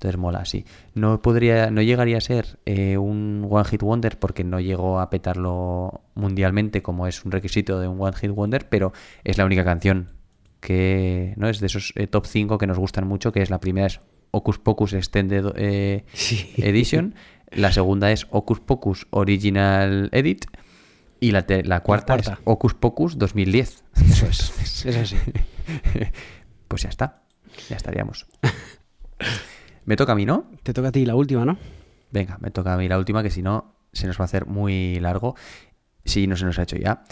Entonces mola así. No podría, no llegaría a ser eh, un One Hit Wonder porque no llegó a petarlo mundialmente como es un requisito de un One Hit Wonder, pero es la única canción que no es de esos eh, top 5 que nos gustan mucho, que es la primera es Ocus Pocus Extended eh, Edition, la segunda es Ocus Pocus Original Edit y la, te- la cuarta, cuarta. es Ocus Pocus 2010. Eso es. Es así. pues ya está, ya estaríamos. Me toca a mí, ¿no? Te toca a ti la última, ¿no? Venga, me toca a mí la última, que si no se nos va a hacer muy largo. Si no se nos ha hecho ya.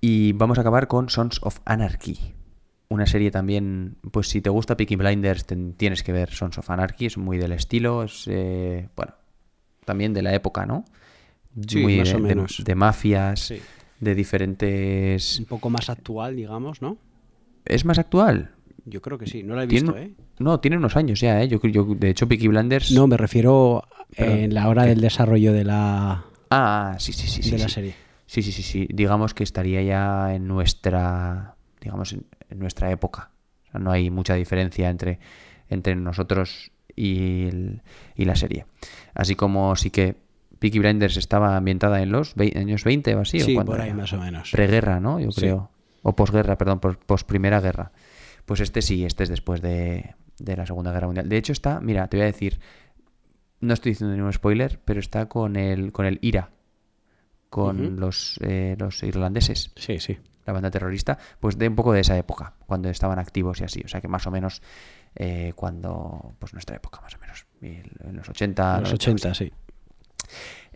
Y vamos a acabar con Sons of Anarchy. Una serie también, pues si te gusta Peaky Blinders, ten- tienes que ver Sons of Anarchy. Es muy del estilo, es, eh, bueno, también de la época, ¿no? Sí, Muy más de, o menos. de mafias, Sí. de diferentes... Un poco más actual, digamos, ¿no? ¿Es más actual? Yo creo que sí. No la he visto, ¿eh? No, tiene unos años ya, ¿eh? Yo, creo- yo, de hecho, Peaky Blinders... No, me refiero Perdón, en la hora ¿qué? del desarrollo de la, Ah, sí, sí, sí. sí, de la serie. Sí, sí, sí, sí. Digamos que estaría ya en nuestra, digamos, en, en nuestra época. O sea, no hay mucha diferencia entre, entre nosotros y, el- y la serie. Así como sí que Peaky Blinders estaba ambientada en los años 20 o así. ¿o Sí, cuándo por ahí era? más o menos. Preguerra, ¿no? Yo Sí. creo. O posguerra, perdón, pos, pos primera guerra. Pues este sí, este es después de, de la Segunda Guerra Mundial. De hecho está, mira, te voy a decir, no estoy diciendo ningún spoiler, pero está con el, con el IRA, con los, eh, los irlandeses. Sí, sí. La banda terrorista, pues de un poco de esa época, cuando estaban activos y así. O sea que más o menos eh, cuando, pues nuestra época más o menos, en los 80. Los 90, 80, así. sí.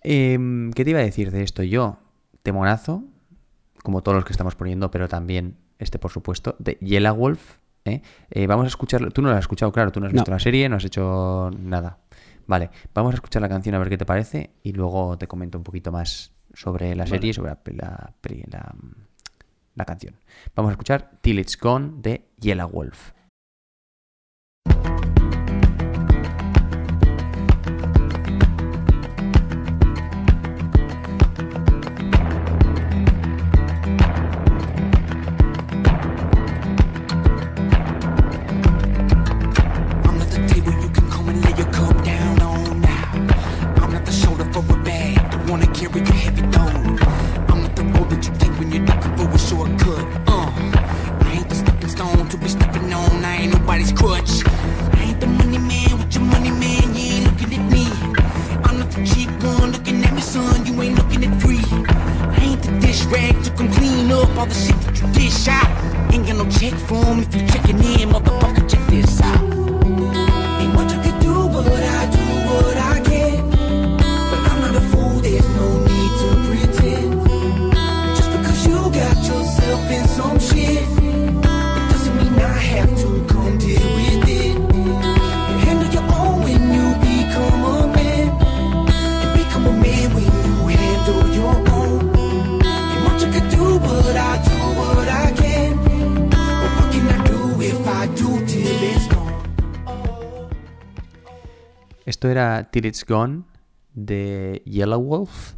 Em, ¿Qué te iba a decir de esto? Yo, temonazo, como todos los que estamos poniendo, pero también este, por supuesto, de Yellow Wolf. ¿eh? Eh, vamos a escucharlo. Tú no lo has escuchado, claro, tú no has No. visto la serie, no has hecho nada. Vale, vamos a escuchar la canción a ver qué te parece y luego te comento un poquito más sobre la serie y sobre la, la- la canción. Vamos a escuchar Till It's Gone de Yellow Wolf. Nobody's crutch. I ain't the money man with your money man. You ain't looking at me. I'm not the cheap one looking at me, son. You ain't looking at free. I ain't the dish rag to come clean up all the shit that you dish out. Ain't got no check for 'em if you checking in, motherfucker. Check this out. Esto era Till It's Gone de Yellow Wolf.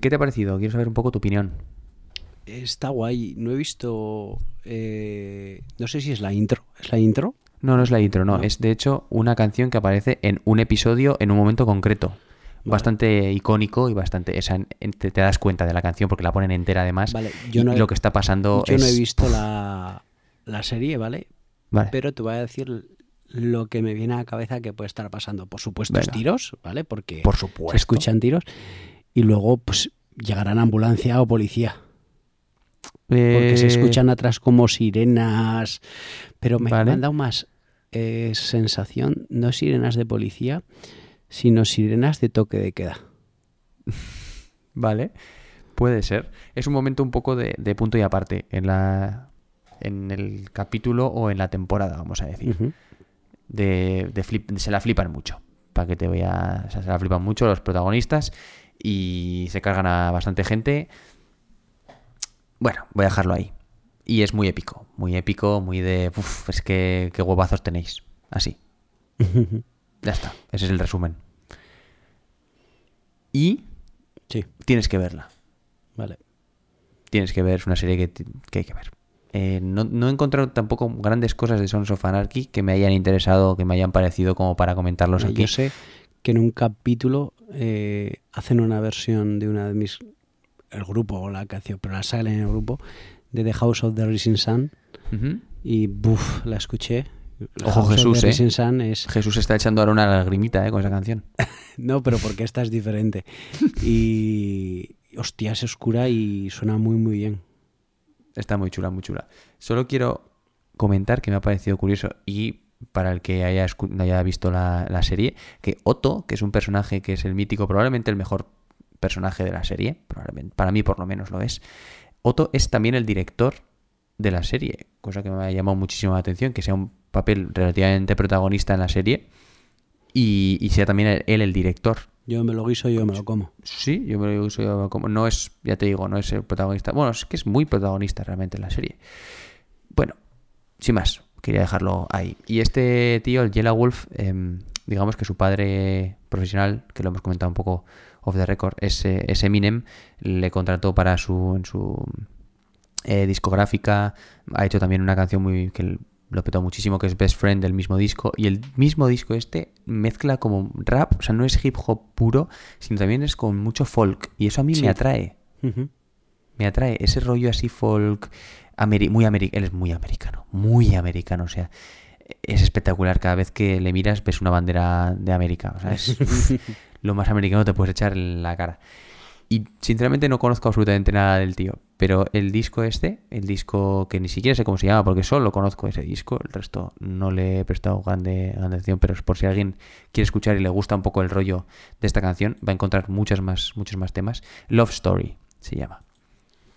¿Qué te ha parecido? Quiero saber un poco tu opinión. Está guay. No he visto. eh, no sé si es la intro. ¿Es la intro? No, no es la intro, no. ¿No? Es de hecho una canción que aparece en un episodio en un momento concreto. Bastante icónico y bastante. esa- te, te das cuenta de la canción porque la ponen entera además. Vale, yo y no he- lo que está pasando Yo no he es- visto la, la serie, ¿vale? Vale. Pero te voy a decir lo que me viene a la cabeza que puede estar pasando. Por supuesto, Venga. tiros, ¿vale? Porque Por supuesto. se escuchan tiros. Y luego, pues, llegarán ambulancia o policía. Porque se Eh, escuchan atrás como sirenas. Pero me, me Vale. han dado más eh, sensación, no sirenas de policía, sino sirenas de toque de queda. Vale, puede ser. Es un momento un poco de, de punto y aparte en la en el capítulo o en la temporada, vamos a decir. De, de flip- se la flipan mucho. Para que te vea. o sea, se la flipan mucho los protagonistas. Y se cargan a bastante gente. Bueno, voy a dejarlo ahí. Y es muy épico. Muy épico, muy de. Uf, es que qué huevazos tenéis. Así. Ya está. Ese es el resumen. Y. Sí. Tienes que verla. Vale. Tienes que ver, es una serie que, que hay que ver. Eh, no, no he encontrado tampoco grandes cosas de Sons of Anarchy que me hayan interesado, que me hayan parecido como para comentarlos aquí. Yo sé que en un capítulo eh, hacen una versión de una de mis. El grupo o la canción, pero la salen en el grupo, de The House of the Rising Sun. Y buf, la escuché. Ojo House Jesús, ¿eh? Rising Sun es. Jesús está echando ahora una lagrimita, ¿eh? Con esa canción. No, pero porque esta es diferente. Y. Hostia, es oscura y suena muy, muy bien. Está muy chula, muy chula. Solo quiero comentar que me ha parecido curioso y para el que haya, haya visto la, la serie, que Otto, que es un personaje que es el mítico, probablemente el mejor personaje de la serie, probablemente, para mí por lo menos lo es, Otto es también el director de la serie, cosa que me ha llamado muchísimo la atención, que sea un papel relativamente protagonista en la serie y, sea también él el director. Yo me lo guiso, yo me lo como. Sí, yo me lo uso como. No es, ya te digo, no es el protagonista. Bueno, es que es muy protagonista realmente en la serie. Bueno, sin más, quería dejarlo ahí. Y este tío, el Yellow Wolf, em, digamos que su padre profesional, que lo hemos comentado un poco off the record, es, eh, es Eminem, le contrató para su. en su eh, discográfica. Ha hecho también una canción muy que lo petó muchísimo, que es Best Friend del mismo disco. Y el mismo disco este mezcla como rap, o sea, no es hip hop puro, sino también es con mucho folk. Y eso a mí Sí. me atrae. Me atrae ese rollo así folk, ameri- muy americano. Él es muy americano, muy americano. O sea, es espectacular. Cada vez que le miras ves una bandera de América. O sea, es lo más americano que te puedes echar en la cara. Y sinceramente no conozco absolutamente nada del tío. Pero el disco este, el disco que ni siquiera sé cómo se llama, porque solo conozco ese disco, el resto no le he prestado grande, grande atención, pero es por si alguien quiere escuchar y le gusta un poco el rollo de esta canción, va a encontrar muchas más, muchos más temas. Love Story se llama,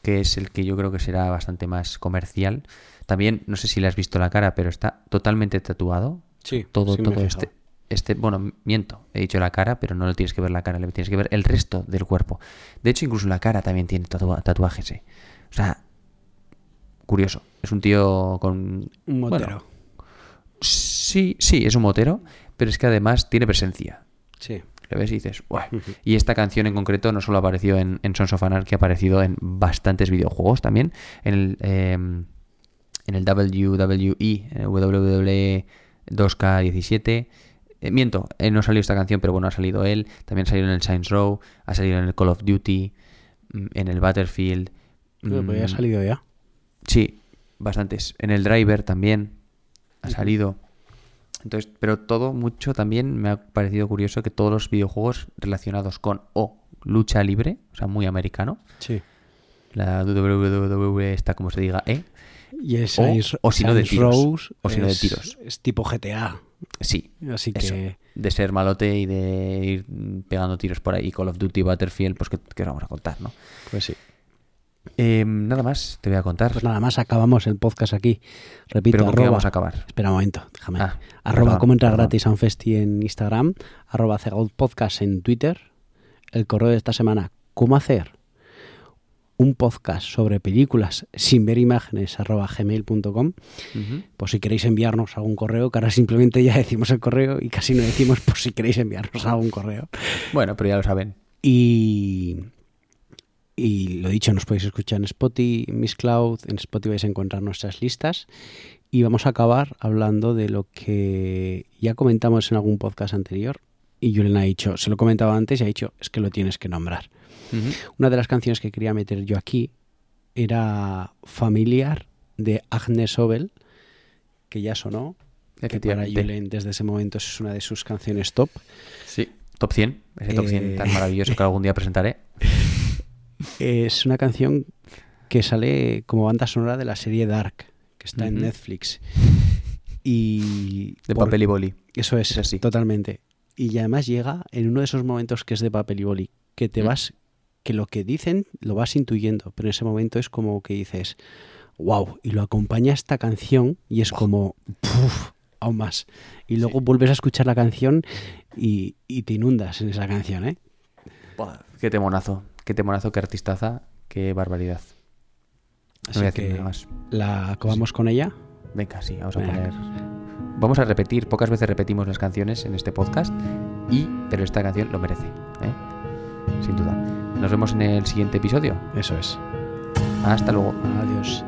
que es el que yo creo que será bastante más comercial. También, no sé si le has visto la cara, pero está totalmente tatuado. Sí, todo, sí todo este, este, bueno, miento, he dicho la cara, pero no le tienes que ver la cara, le tienes que ver el resto del cuerpo. De hecho, incluso la cara también tiene tatua- tatuajes. eh. O sea, curioso. Es un tío con... Un bueno, motero. sí, sí, es un motero, pero es que además tiene presencia. Sí. Le ves y dices, "Buah". Y esta canción en concreto no solo apareció en, en Sons of Anarchy, ha aparecido en bastantes videojuegos también. En el, eh, en el WWE, en el WWE 2K17. Eh, miento, eh, no ha salido esta canción, pero bueno, ha salido él. También ha salido en el Saints Row, ha salido en el Call of Duty, mm, en el Battlefield. Pero pues ya ha mm, salido ya. Sí, bastantes. En el driver también ha salido. Entonces, pero todo mucho también me ha parecido curioso que todos los videojuegos relacionados con o lucha libre, o sea, muy americano. Sí. La WWE está como se diga, ¿eh? Y el o, Saints, o si no de Saints tiros. Row o si no de es- tiros. Es tipo GTA. Sí. Así eso, que. de ser malote y de ir pegando tiros por ahí. Call of Duty, Battlefield, pues que, que os vamos a contar, ¿no? Pues sí. Eh, nada más te voy a contar. Pues nada más acabamos el podcast aquí. Repito, ¿Pero arroba- vamos a acabar? Espera un momento, déjame. Ah, arroba perdón, cómo entrar perdón. gratis a un festi en Instagram, arroba podcast en Twitter, el correo de esta semana, cómo hacer un podcast sobre películas sin ver imágenes, arroba gmail.com. Ujú. Por si queréis enviarnos algún correo, que ahora simplemente ya decimos el correo y casi no decimos por si queréis enviarnos algún correo. Bueno, pero ya lo saben. Y, y lo dicho, nos podéis escuchar en Spotify, en Miss Cloud, en Spotify vais a encontrar nuestras listas. Y vamos a acabar hablando de lo que ya comentamos en algún podcast anterior. Y Julen ha dicho, se lo he comentado antes y ha dicho, es que lo tienes que nombrar. Una de las canciones que quería meter yo aquí era familiar de Agnes Obel, que ya sonó. Que para. Julen desde ese momento es una de sus canciones top. Sí, top 100. Ese top 100 Eh, tan maravilloso que algún día presentaré. Es una canción que sale como banda sonora de la serie Dark, que está en. Netflix. Y. De por- papel y boli. Eso es, totalmente. Y además llega en uno de esos momentos que es de papel y boli, que te vas, que lo que dicen lo vas intuyendo, pero en ese momento es como que dices, wow, y lo acompaña esta canción y es como, aún más. Y luego vuelves a escuchar la canción y, y te inundas en esa canción, ¿eh? Buah, Qué temonazo. Qué temonazo, qué artistaza, qué barbaridad. No Así voy a decir que nada más. la acabamos con ella. Venga, sí, vamos a poner. Vamos a repetir, pocas veces repetimos las canciones en este podcast, y pero esta canción lo merece, ¿eh? sin duda. Nos vemos en el siguiente episodio. Eso es. Hasta luego. Adiós.